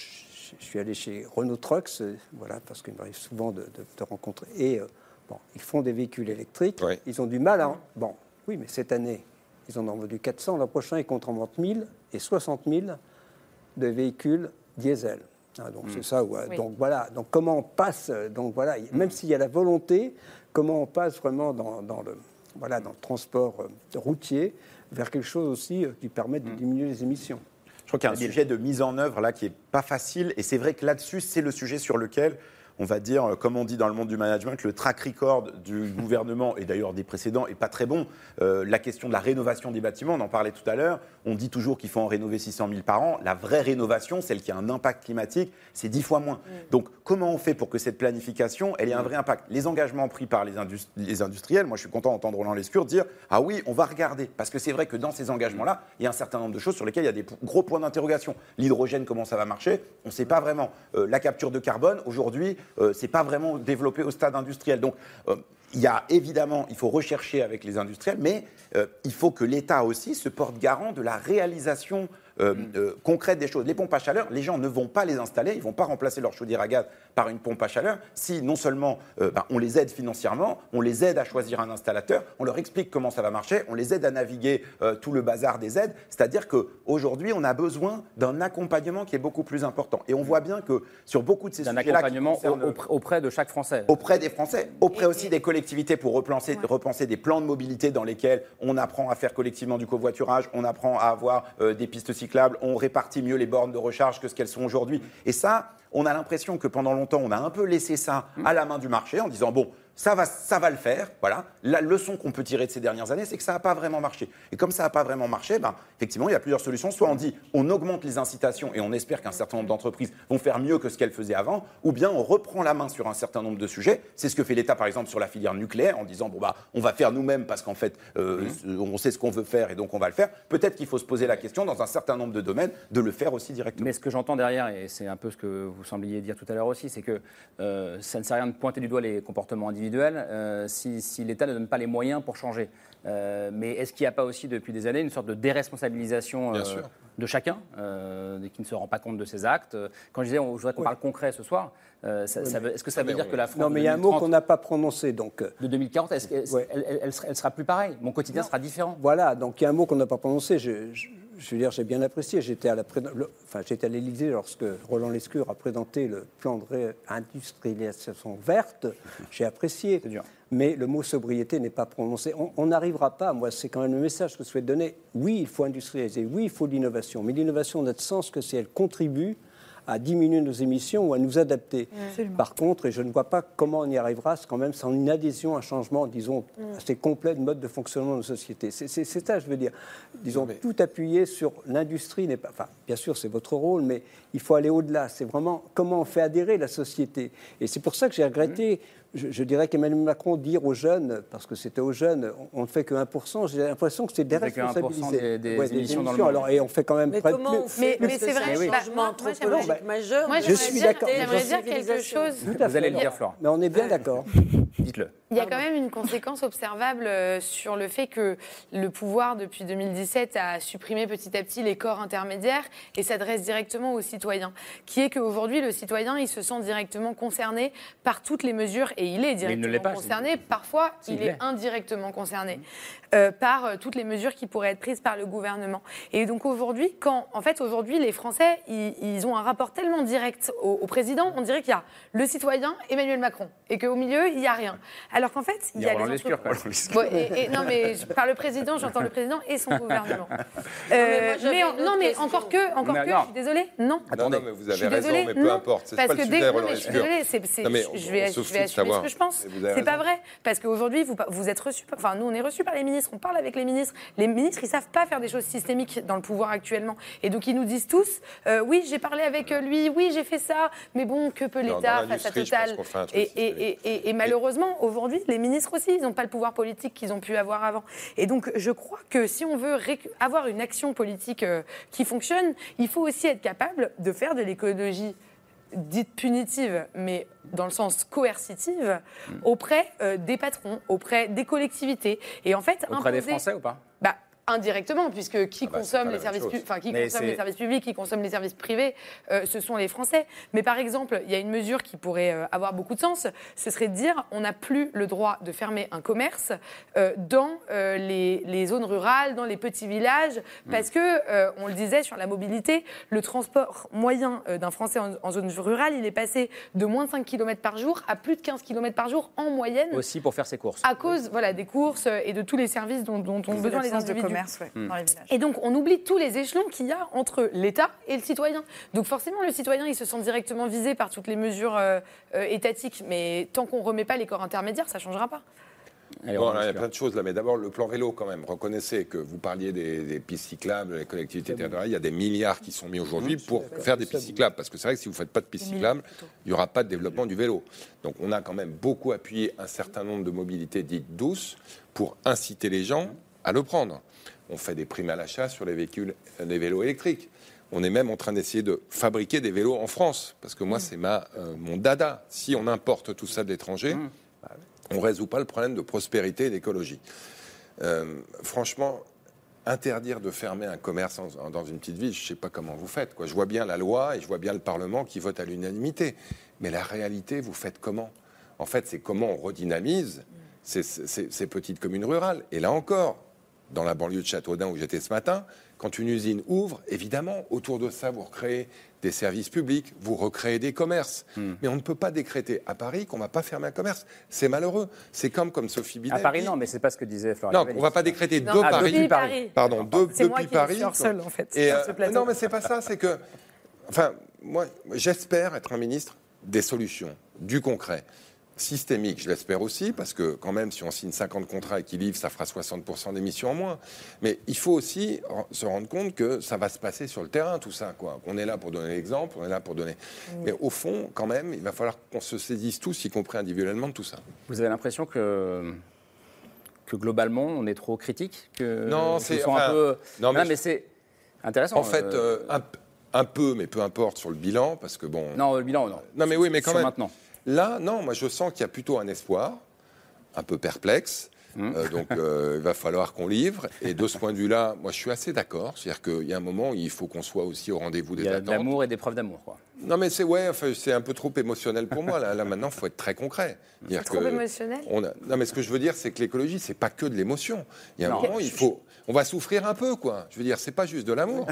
suis allé chez Renault Trucks, euh, voilà, parce qu'il m'arrive souvent de, te rencontrer. Et euh, bon, ils font des véhicules électriques. Ils ont du mal à. Bon, oui, mais cette année, ils en ont vendu 400. L'an prochain, ils comptent en vente 1000 et 60 000 de véhicules diesel. Ah, donc c'est ça. Ouais. Donc voilà. Donc comment on passe Donc voilà. Même mm. s'il y a la volonté, comment on passe vraiment dans, le voilà dans le transport euh, routier vers quelque chose aussi qui permette de mm. diminuer les émissions. Je crois qu'il y a un sujet de mise en œuvre là qui est pas facile. Et c'est vrai que là-dessus, c'est le sujet sur lequel on va dire, euh, comme on dit dans le monde du management, le track record du gouvernement et d'ailleurs des précédents est pas très bon. Euh, la question de la rénovation des bâtiments, on en parlait tout à l'heure. On dit toujours qu'il faut en rénover 600 000 par an. La vraie rénovation, celle qui a un impact climatique, c'est 10 fois moins. Mm. Donc, comment on fait pour que cette planification, elle ait un mm. vrai impact? Les engagements pris par les, les, industriels, moi je suis content d'entendre Roland Lescure dire Ah oui, on va regarder. Parce que c'est vrai que dans ces engagements-là, il y a un certain nombre de choses sur lesquelles il y a des gros points d'interrogation. L'hydrogène, comment ça va marcher? On ne sait pas vraiment. Euh, la capture de carbone, aujourd'hui, euh, c'est pas vraiment développé au stade industriel. Donc, euh, il y a évidemment, il faut rechercher avec les industriels, mais euh, il faut que l'État aussi se porte garant de la réalisation euh, euh, concrète des choses. Les pompes à chaleur, les gens ne vont pas les installer, ils ne vont pas remplacer leur chaudière à gaz par une pompe à chaleur si non seulement euh, ben, on les aide financièrement, on les aide à choisir un installateur, on leur explique comment ça va marcher, on les aide à naviguer tout le bazar des aides. C'est-à-dire qu'aujourd'hui, on a besoin d'un accompagnement qui est beaucoup plus important. Et on voit bien que sur beaucoup de ces sujets-là... Un accompagnement auprès de chaque Français. Auprès des Français, auprès aussi des collectivités pour repenser, repenser des plans de mobilité dans lesquels on apprend à faire collectivement du covoiturage, on apprend à avoir des pistes cyclables on répartit mieux les bornes de recharge que ce qu'elles sont aujourd'hui. Et ça, on a l'impression que pendant longtemps, on a un peu laissé ça à la main du marché en disant, bon, ça va, ça va le faire. Voilà. La leçon qu'on peut tirer de ces dernières années, c'est que ça n'a pas vraiment marché. Et comme ça n'a pas vraiment marché, ben, effectivement, il y a plusieurs solutions. Soit on dit on augmente les incitations et on espère qu'un certain nombre d'entreprises vont faire mieux que ce qu'elles faisaient avant, ou bien on reprend la main sur un certain nombre de sujets. C'est ce que fait l'État, par exemple, sur la filière nucléaire, en disant bon, bah, on va faire nous-mêmes parce qu'en fait, euh, mmh. on sait ce qu'on veut faire et donc on va le faire. Peut-être qu'il faut se poser la question, dans un certain nombre de domaines, de le faire aussi directement. Mais ce que j'entends derrière, et c'est un peu ce que vous sembliez dire tout à l'heure aussi, c'est que euh, ça ne sert à rien de pointer du doigt les comportements individuels. Euh, si, l'État ne donne pas les moyens pour changer. Euh, mais est-ce qu'il n'y a pas aussi depuis des années une sorte de déresponsabilisation euh, de chacun, euh, qui ne se rend pas compte de ses actes? Quand je disais, je voudrais qu'on parle concret ce soir, est-ce que ça veut dire que la France. Non, mais il y a un mot qu'on n'a pas prononcé. Donc, de 2040, est-ce qu'elle elle, sera plus pareille? Mon quotidien sera différent Voilà, donc il y a un mot qu'on n'a pas prononcé. Je, veux dire, j'ai bien apprécié. J'étais à enfin, l'Élysée lorsque Roland Lescure a présenté le plan de réindustrialisation verte. J'ai apprécié. Mais le mot sobriété n'est pas prononcé. On n'arrivera pas, moi c'est quand même le message que je souhaite donner, oui il faut industrialiser, oui il faut l'innovation, mais l'innovation n'a de sens que si elle contribue à diminuer nos émissions ou à nous adapter. Par contre, et je ne vois pas comment on y arrivera, c'est quand même sans une adhésion, un changement, disons, assez complet de mode de fonctionnement de nos sociétés. C'est ça, je veux dire. Disons, tout appuyer sur l'industrie n'est pas. Enfin, bien sûr, c'est votre rôle, mais il faut aller au-delà. C'est vraiment comment on fait adhérer la société. Et c'est pour ça que j'ai regretté. Je, je dirais qu'Emmanuel Macron dire aux jeunes, parce que c'était aux jeunes, on ne fait que 1%, j'ai l'impression que c'est On fait que 1% déresponsabilisé. des- des Ouais, émissions dans le monde. Alors, et on fait quand même Mais près de comment plus- on fait Mais- c'est vrai, bah, changement anthropologique majeur. Moi, Je j'aimerais suis dire- d'accord. J'aimerais dire quelque chose. Vous allez le dire, Florent. Mais on est bien d'accord. Dites-le. Il y a quand même une conséquence observable euh, sur le fait que le pouvoir, depuis 2017, a supprimé petit à petit les corps intermédiaires et s'adresse directement aux citoyens. Qui est qu'aujourd'hui, le citoyen, il se sent directement concerné par toutes les mesures, et il est il ne directement l'est pas, concerné. Parfois, Si, il, il est indirectement concerné euh, par euh, toutes les mesures qui pourraient être prises par le gouvernement. Et donc aujourd'hui, quand, en fait, aujourd'hui, les Français, ils, ils ont un rapport tellement direct au, au président, on dirait qu'il y a le citoyen, Emmanuel Macron, et qu'au milieu, il n'y a rien. Alors qu'en fait, il y a, les non, mais je- par le président, j'entends le président et son gouvernement. mais Euh, moi, j'avais mais en- une non, mais encore que, encore Mais que, non. je suis désolée, non. Non, Attendez. non, mais vous avez raison, désolée, mais peu non, importe. C'est parce pas le que sujet, dès, non, mais je suis désolée, c'est, c'est- Non, mais je on- vais, on je vais assumer ce savoir. que je pense. C'est pas vrai, parce qu'aujourd'hui, vous, vous êtes reçus, enfin, nous, on est reçus par les ministres, on parle avec les ministres. Les ministres, ils savent pas faire des choses systémiques dans le pouvoir actuellement. Et donc, ils nous disent tous, euh, oui, j'ai parlé avec lui, oui, j'ai fait ça, mais bon, que peut l'État face à Total et, et- systémique. et- et- et malheureusement, aujourd'hui, les ministres aussi, ils n'ont pas le pouvoir politique qu'ils ont pu avoir avant. Et donc, je crois que si on veut avoir une action politique euh, qui fonctionne, il faut aussi être capable de faire de l'écologie dite punitive, mais dans le sens coercitive, auprès euh, des patrons, auprès des collectivités. Et en fait, Auprès des Français ou pas? Indirectement, puisque qui Ah bah, consomme les services, enfin qui consomme les services publics, qui consomme les services privés, euh, ce sont les Français. Mais par exemple, il y a une mesure qui pourrait euh, avoir beaucoup de sens. Ce serait de dire, on n'a plus le droit de fermer un commerce euh, dans les, les zones rurales, dans les petits villages, parce que on le disait sur la mobilité, le transport moyen d'un Français en, en zone rurale, il est passé de moins de 5 km par jour à plus de 15 km par jour en moyenne. Aussi pour faire ses courses. À cause voilà, des courses et de tous les services dont, dont ont besoin les individus. Commerce ouais, Hmm. dans les villages. Et donc, on oublie tous les échelons qu'il y a entre l'État et le citoyen. Donc, forcément, le citoyen, il se sent directement visé par toutes les mesures euh, euh, étatiques. Mais tant qu'on ne remet pas les corps intermédiaires, ça ne changera pas. Allez, Bon, il y a plein de choses là, mais d'abord le plan vélo quand même. Reconnaissez que vous parliez des, des pistes cyclables, les collectivités territoriales. Il y a des milliards qui sont mis aujourd'hui pour faire des pistes cyclables. Parce que c'est vrai que si vous ne faites pas de pistes cyclables, il n'y aura pas de développement du vélo. Donc on a quand même beaucoup appuyé un certain nombre de mobilités dites douces pour inciter les gens à le prendre. On fait des primes à l'achat sur les véhicules, les vélos électriques. On est même en train d'essayer de fabriquer des vélos en France, parce que moi, c'est ma, euh, mon dada. Si on importe tout ça de l'étranger, on ne résout pas le problème de prospérité et d'écologie. Euh, franchement, interdire de fermer un commerce en- dans une petite ville, je ne sais pas comment vous faites. Quoi. Je vois bien la loi et je vois bien le Parlement qui vote à l'unanimité. Mais la réalité, vous faites comment? En fait, c'est comment on redynamise ces, ces- ces petites communes rurales. Et là encore, dans la banlieue de Châteaudun où j'étais ce matin, quand une usine ouvre, évidemment, autour de ça, vous recréez des services publics, vous recréez des commerces. Mais on ne peut pas décréter à Paris qu'on ne va pas fermer un commerce. C'est malheureux. C'est comme comme Sophie Binet. À Paris, non, mais c'est pas ce que disait Florian. Non, on ne va pas décréter Non, deux ah, Paris. depuis Paris. Pardon, deux C'est moi depuis qui Paris. suis hors sol, en fait, Et, sur euh, ce non, mais c'est pas ça. C'est que, enfin, moi, j'espère être un ministre des solutions, du concret. Systémique, je l'espère aussi, parce que quand même, si on signe 50 contrats et qu'ils livrent, ça fera 60% d'émissions en moins. Mais il faut aussi se rendre compte que ça va se passer sur le terrain, tout ça. Quoi. On est là pour donner l'exemple, on est là pour donner. Mais au fond, quand même, il va falloir qu'on se saisisse tous, y compris individuellement, de tout ça. Vous avez l'impression que, que globalement, on est trop critique que Non, c'est- enfin, un peu. non, mais je- c'est intéressant. En fait, euh, euh, un, peu, mais peu importe sur le bilan, parce que bon. Non, le bilan, non. Non, mais oui, mais quand Sur même. maintenant. Là, non, moi je sens qu'il y a plutôt un espoir, un peu perplexe. Hum. Euh, donc euh, il va falloir qu'on livre. Et de ce point de vue-là, moi je suis assez d'accord. C'est-à-dire qu'il y a un moment où il faut qu'on soit aussi au rendez-vous des Il y a de attentes. l'amour et des preuves d'amour, quoi. Non, mais c'est ouais, enfin, c'est un peu trop émotionnel pour moi. Là, là maintenant, il faut être très concret. Dire Trop que émotionnel on a- Non, mais ce que je veux dire, c'est que l'écologie, c'est pas que de l'émotion. Il y a un Non. moment, il faut. On va souffrir un peu, quoi. Je veux dire, c'est pas juste de l'amour.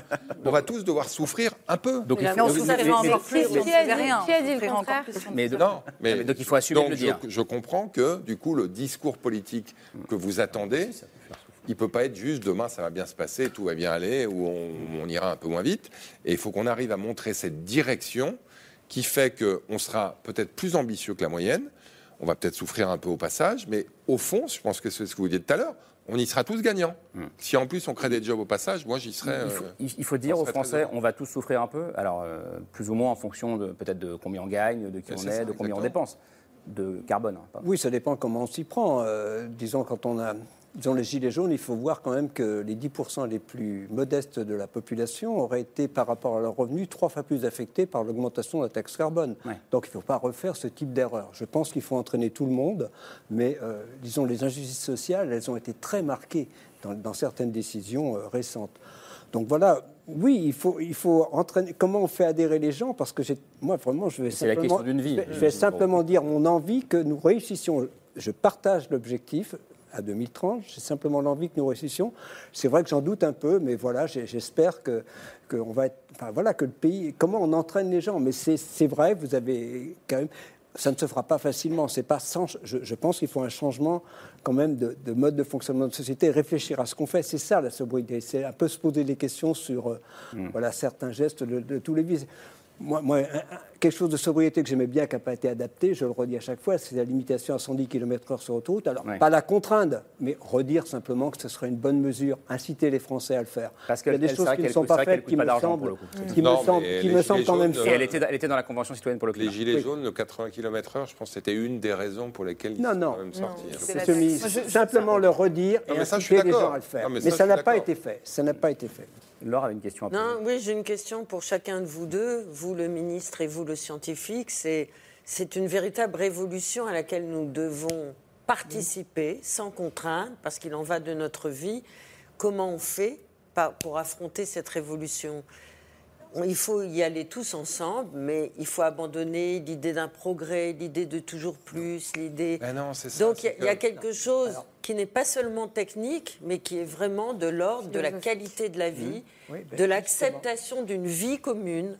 on va tous devoir souffrir un peu. Donc, il Mais faut- on encore plus, Qui a dit- ne rien. qui a dit le contraire mais Non, mais mais donc il faut assumer donc le je, dire. je comprends que du coup le discours politique que vous attendez il peut pas être juste demain ça va bien se passer, tout va bien aller, ou on, on ira un peu moins vite. Et il faut qu'on arrive à montrer cette direction qui fait qu'on sera peut-être plus ambitieux que la moyenne. On va peut-être souffrir un peu au passage, mais au fond, je pense que c'est ce que vous dites tout à l'heure, on y sera tous gagnants. Si en plus on crée des jobs au passage, moi j'y serais. Il faut, euh, il- il faut dire aux Français, on va tous souffrir un peu. Alors, euh, plus ou moins en fonction de peut-être de combien on gagne, de qui on est, ça, de combien on dépense. De carbone. hein, pardon. Oui, ça dépend comment on s'y prend. Euh, disons, quand on a disons, les gilets jaunes, il faut voir quand même que les 10% les plus modestes de la population auraient été, par rapport à leurs revenus, trois fois plus affectés par l'augmentation de la taxe carbone. Donc il ne faut pas refaire ce type d'erreur. Je pense qu'il faut entraîner tout le monde, mais euh, disons, les injustices sociales, elles ont été très marquées dans, dans certaines décisions euh, récentes. Donc voilà, oui, il faut, il faut entraîner. Comment on fait adhérer les gens Parce que moi, vraiment, je vais C'est la simplement, question d'une vie. je vais- je vais simplement dire mon envie que nous réussissions. Je partage l'objectif à 2030. J'ai simplement l'envie que nous réussissions. C'est vrai que j'en doute un peu, mais voilà, j'espère que, que on va être, enfin voilà, que le pays. Comment on entraîne les gens Mais c'est vrai, vous avez quand même. Ça ne se fera pas facilement. C'est pas sans. Je, je pense qu'il faut un changement quand même de, de mode de fonctionnement de société, réfléchir à ce qu'on fait. C'est ça la sobriété. C'est un peu se poser des questions sur euh, voilà certains gestes de, de tous les vies. Moi, moi, quelque chose de sobriété que j'aimais bien, qui n'a pas été adapté, je le redis à chaque fois, c'est la limitation à 110 km/h sur autoroute. Alors, pas la contraindre, mais redire simplement que ce serait une bonne mesure, inciter les Français à le faire. Parce Il y a des choses qui ne sont coûte- pas faites, qui pas me semblent, me qui les me Gilets quand même Et elle était, elle était dans la Convention citoyenne pour le Les climat. gilets Oui. jaunes, le 80 km/h, je pense que c'était une des raisons pour lesquelles ils Non, sont non. quand même sortis. C'est simplement le redire et inciter les d'accord. gens à le faire. Mais ça, n'a pas été fait. Ça n'a pas été fait. Laure avait une question à poser. Non, oui, j'ai une question pour chacun de vous deux, vous le ministre et vous le scientifique. C'est, c'est une véritable révolution à laquelle nous devons participer sans contrainte, parce qu'il en va de notre vie. Comment on fait pour affronter cette révolution? On- Il faut y aller tous ensemble, mais il faut abandonner l'idée d'un progrès, l'idée de toujours plus, l'idée. Ben non, c'est ça, Donc il y a- y, quelque chose qui n'est pas seulement technique, mais qui est vraiment de l'ordre de la qualité de la vie, Oui, ben, de l'acceptation d'une vie commune.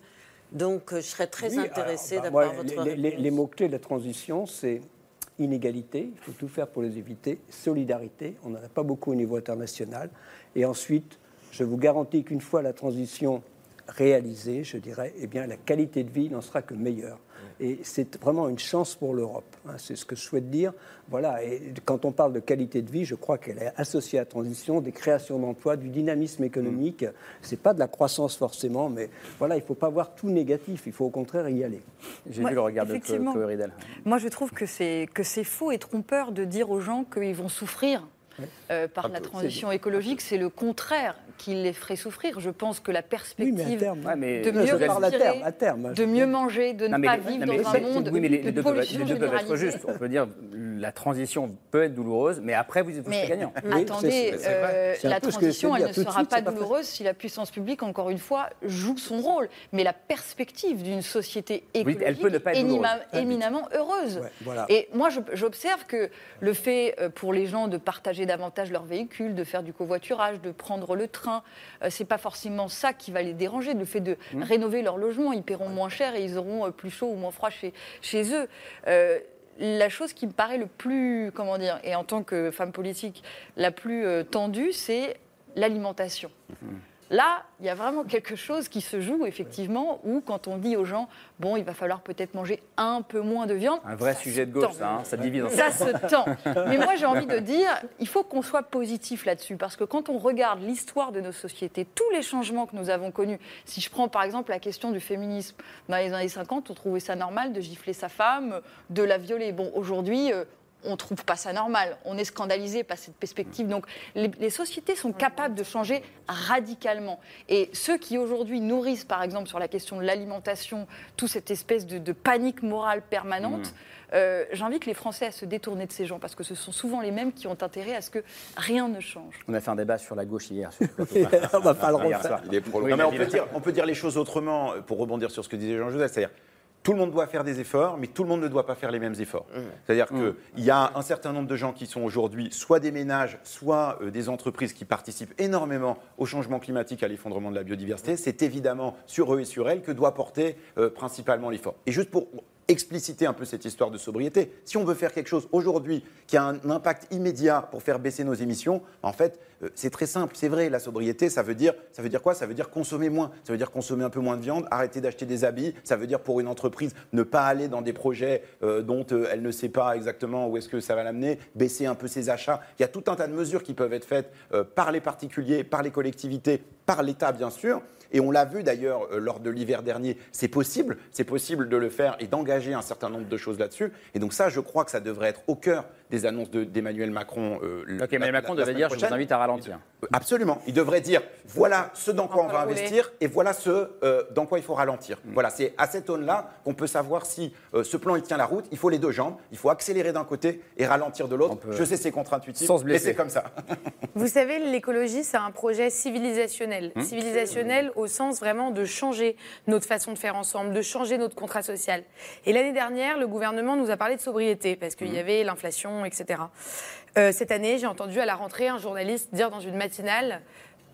Donc, euh, je serais très Oui, intéressée bah, d'avoir votre les- les, réponse. les mots-clés de la transition, c'est inégalité, il faut tout faire pour les éviter, solidarité, on n'en a pas beaucoup au niveau international, et ensuite, je vous garantis qu'une fois la transition réalisée, je dirais, eh bien, la qualité de vie n'en sera que meilleure. Et c'est vraiment une chance pour l'Europe. hein, c'est ce que je souhaite dire. Voilà. Et quand on parle de qualité de vie, je crois qu'elle est associée à la transition, des créations d'emplois, du dynamisme économique. C'est pas de la croissance forcément, mais voilà, il ne faut pas voir tout négatif. Il faut au contraire y aller. J'ai Ouais, vu le regard de Chloé Ridel. Moi, je trouve que c'est que c'est faux et trompeur de dire aux gens qu'ils vont souffrir euh, par Un la transition écologique. C'est le contraire qui les ferait souffrir. Je pense que la perspective terme, Ouais, mais- de mieux respirer, terme, à terme, de mieux manger, de ne pas vivre non, dans un monde oui, mais les, les de deux peuvent, être- pollution les deux peuvent être justes. On peut dire la transition peut être douloureuse, mais après vous, vous serez Mais gagnant. attendez, euh, la transition, elle ne sera suite, pas douloureuse si la puissance publique, encore une fois, joue son rôle. Mais la perspective d'une société Oui, écologique elle peut ne pas être est douloureuse. émima- éminemment heureuse. Ouais, voilà. Et moi, je- j'observe que le fait euh, pour les gens de partager davantage leur véhicule, de faire du covoiturage, de prendre le train, euh, c'est pas forcément ça qui va les déranger. Le fait de Mmh. rénover leur logement, ils paieront moins cher et ils auront plus chaud ou moins froid chez, chez eux. Euh, la chose qui me paraît le plus, comment dire, et en tant que femme politique, la plus euh, tendue, c'est l'alimentation. Mmh. Là, il y a vraiment quelque chose qui se joue, effectivement, où quand on dit aux gens, bon, il va falloir peut-être manger un peu moins de viande. Un vrai sujet de gauche, ça, hein, ça divise. en Ça se tend. Mais moi, j'ai envie de dire, il faut qu'on soit positif là-dessus. Parce que quand on regarde l'histoire de nos sociétés, tous les changements que nous avons connus, si je prends par exemple la question du féminisme, dans les années 50, on trouvait ça normal de gifler sa femme, de la violer. Bon, aujourd'hui, euh, on ne trouve pas ça normal. On est scandalisé par cette perspective. Donc, les, les sociétés sont capables de changer radicalement. Et ceux qui aujourd'hui nourrissent, par exemple, sur la question de l'alimentation, toute cette espèce de, de panique morale permanente, Mmh. euh, j'invite les Français à se détourner de ces gens parce que ce sont souvent les mêmes qui ont intérêt à ce que rien ne change. On a fait un débat sur la gauche hier. sur. On va pas le refaire. soir. Il est prolongé. Oui, Non, mais on David. peut, dire, on peut dire les choses autrement euh, pour rebondir sur ce que disait Jean-Joseph. C'est-à-dire, tout le monde doit faire des efforts, mais tout le monde ne doit pas faire les mêmes efforts. C'est-à-dire qu'il y a un certain nombre de gens qui sont aujourd'hui soit des ménages, soit euh, des entreprises qui participent énormément au changement climatique, à l'effondrement de la biodiversité. C'est évidemment sur eux et sur elles que doit porter euh, principalement l'effort. Et juste pour expliciter un peu cette histoire de sobriété. Si on veut faire quelque chose aujourd'hui qui a un impact immédiat pour faire baisser nos émissions, en fait, euh, c'est très simple. C'est vrai, la sobriété, ça veut dire, ça veut dire quoi? Ça veut dire consommer moins. Ça veut dire consommer un peu moins de viande, arrêter d'acheter des habits. Ça veut dire pour une entreprise ne pas aller dans des projets euh, dont euh, elle ne sait pas exactement où est-ce que ça va l'amener, baisser un peu ses achats. Il y a tout un tas de mesures qui peuvent être faites par les particuliers, par les collectivités, par l'État bien sûr. Et on l'a vu d'ailleurs euh, lors de l'hiver dernier, c'est possible, c'est possible de le faire et d'engager un certain nombre de choses là-dessus. Et donc ça, je crois que ça devrait être au cœur des annonces d'Emmanuel Macron. Euh, donc Emmanuel Macron devrait dire, je vous invite à ralentir. Absolument. Il devrait dire, voilà ce dans quoi on, va investir et voilà ce euh, dans quoi il faut ralentir. Mm. Voilà, c'est à cette zone-là qu'on peut savoir si ce plan il tient la route. Il faut les deux jambes. Il faut accélérer d'un côté et ralentir de l'autre. Je sais c'est contre-intuitif, mais c'est comme ça. vous savez, l'écologie, c'est un projet civilisationnel. Mmh. Civilisationnel au sens vraiment de changer notre façon de faire ensemble, de changer notre contrat social. Et l'année dernière, le gouvernement nous a parlé de sobriété parce qu'il y mmh. avait l'inflation, Euh, cette année, j'ai entendu à la rentrée un journaliste dire dans une matinale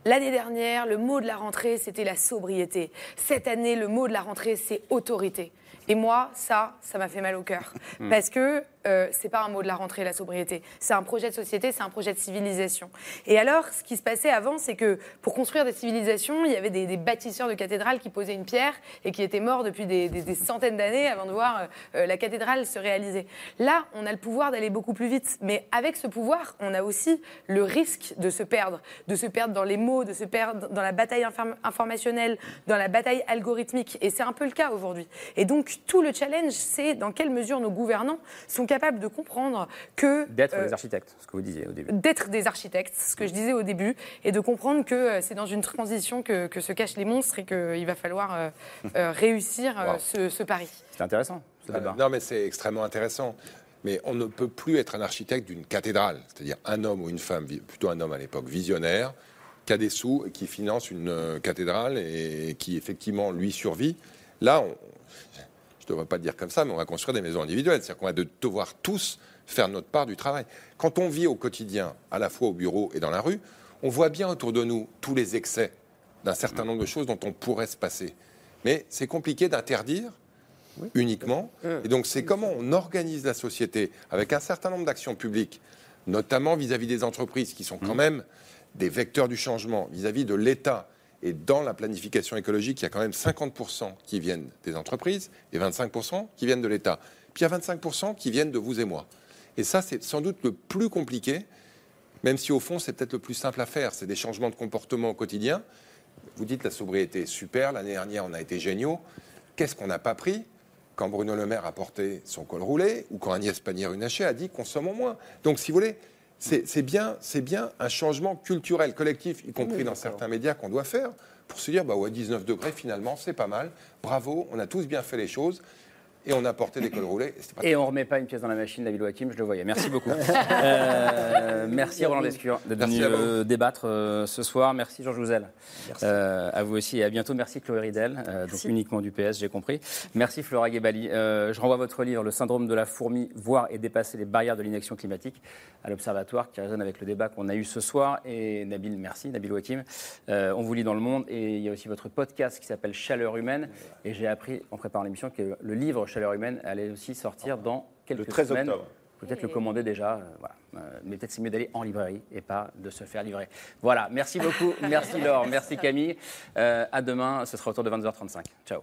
L'année dernière, le mot de la rentrée, c'était la sobriété. Cette année, le mot de la rentrée, c'est autorité. Et moi, ça, ça m'a fait mal au cœur. Mmh. Parce que euh, c'est pas un mot de la rentrée, la sobriété. C'est un projet de société, c'est un projet de civilisation. Et alors, ce qui se passait avant, c'est que pour construire des civilisations, il y avait des, bâtisseurs de cathédrales qui posaient une pierre et qui étaient morts depuis des, centaines d'années avant de voir euh, euh, la cathédrale se réaliser. Là, on a le pouvoir d'aller beaucoup plus vite. Mais avec ce pouvoir, on a aussi le risque de se perdre, de se perdre dans les mots, de se perdre dans la bataille informationnelle, dans la bataille algorithmique. Et c'est un peu le cas aujourd'hui. Et donc, tout le challenge, c'est dans quelle mesure nos gouvernants sont capables capable de comprendre que... D'être des euh, architectes, ce que vous disiez au début. D'être des architectes, ce que je disais au début, et de comprendre que euh, c'est dans une transition que, que, se cachent les monstres et qu'il va falloir euh, réussir ce, pari. C'est intéressant, ce débat. Non, mais c'est extrêmement intéressant. Mais on ne peut plus être un architecte d'une cathédrale, c'est-à-dire un homme ou une femme, plutôt un homme à l'époque, visionnaire, qui a des sous et qui finance une cathédrale et qui effectivement lui survit. Là, on, je ne devrais pas le dire comme ça, mais on va construire des maisons individuelles. C'est-à-dire qu'on va devoir tous faire notre part du travail. Quand on vit au quotidien, à la fois au bureau et dans la rue, on voit bien autour de nous tous les excès d'un certain nombre de choses dont on pourrait se passer. Mais c'est compliqué d'interdire uniquement. Et donc c'est comment on organise la société avec un certain nombre d'actions publiques, notamment vis-à-vis des entreprises qui sont quand mmh. même des vecteurs du changement, vis à -vis de l'État et dans la planification écologique, il y a quand même 50% qui viennent des entreprises et 25% qui viennent de l'État. Puis il y a 25% qui viennent de vous et moi. Et ça, c'est sans doute le plus compliqué, même si au fond, c'est peut-être le plus simple à faire. C'est des changements de comportement au quotidien. Vous dites la sobriété est super. L'année dernière, on a été géniaux. Qu'est-ce qu'on n'a pas pris? Quand Bruno Le Maire a porté son col roulé ou quand Agnès Pannier-Runacher a dit consommons moins Donc, si vous voulez, c'est bien, bien un changement culturel collectif, y compris dans certains médias, qu'on doit faire pour se dire, bah ouais, 19 degrés, finalement, c'est pas mal. Bravo, on a tous bien fait les choses et on a porté des cols roulés. Et, on ne remet pas une pièce dans la machine, David Joachim, je le voyais. Merci beaucoup. Euh, merci Roland Lescure de venu euh, débattre euh, ce soir. Merci Georges Jouzel. à vous aussi et à bientôt. Merci Chloé Ridel, donc uniquement du PS, j'ai compris. Merci Flora Gebali. je renvoie votre livre Le syndrome de la fourmi, voir et dépasser les barrières de l'inaction climatique à l'Observatoire qui résonne avec le débat qu'on a eu ce soir. Et Nabil, merci Nabil Wakim. on vous lit dans le monde et il y a aussi votre podcast qui s'appelle Chaleur humaine. Et j'ai appris en préparant l'émission que le livre chaleur humaine allait aussi sortir dans quelques le semaines. Octobre. Peut-être le commander déjà, euh, voilà. Euh, mais peut-être c'est mieux d'aller en librairie et pas de se faire livrer. Voilà, merci beaucoup, merci Laure, merci Camille. Euh, à demain, ce sera autour de 22h35. Ciao.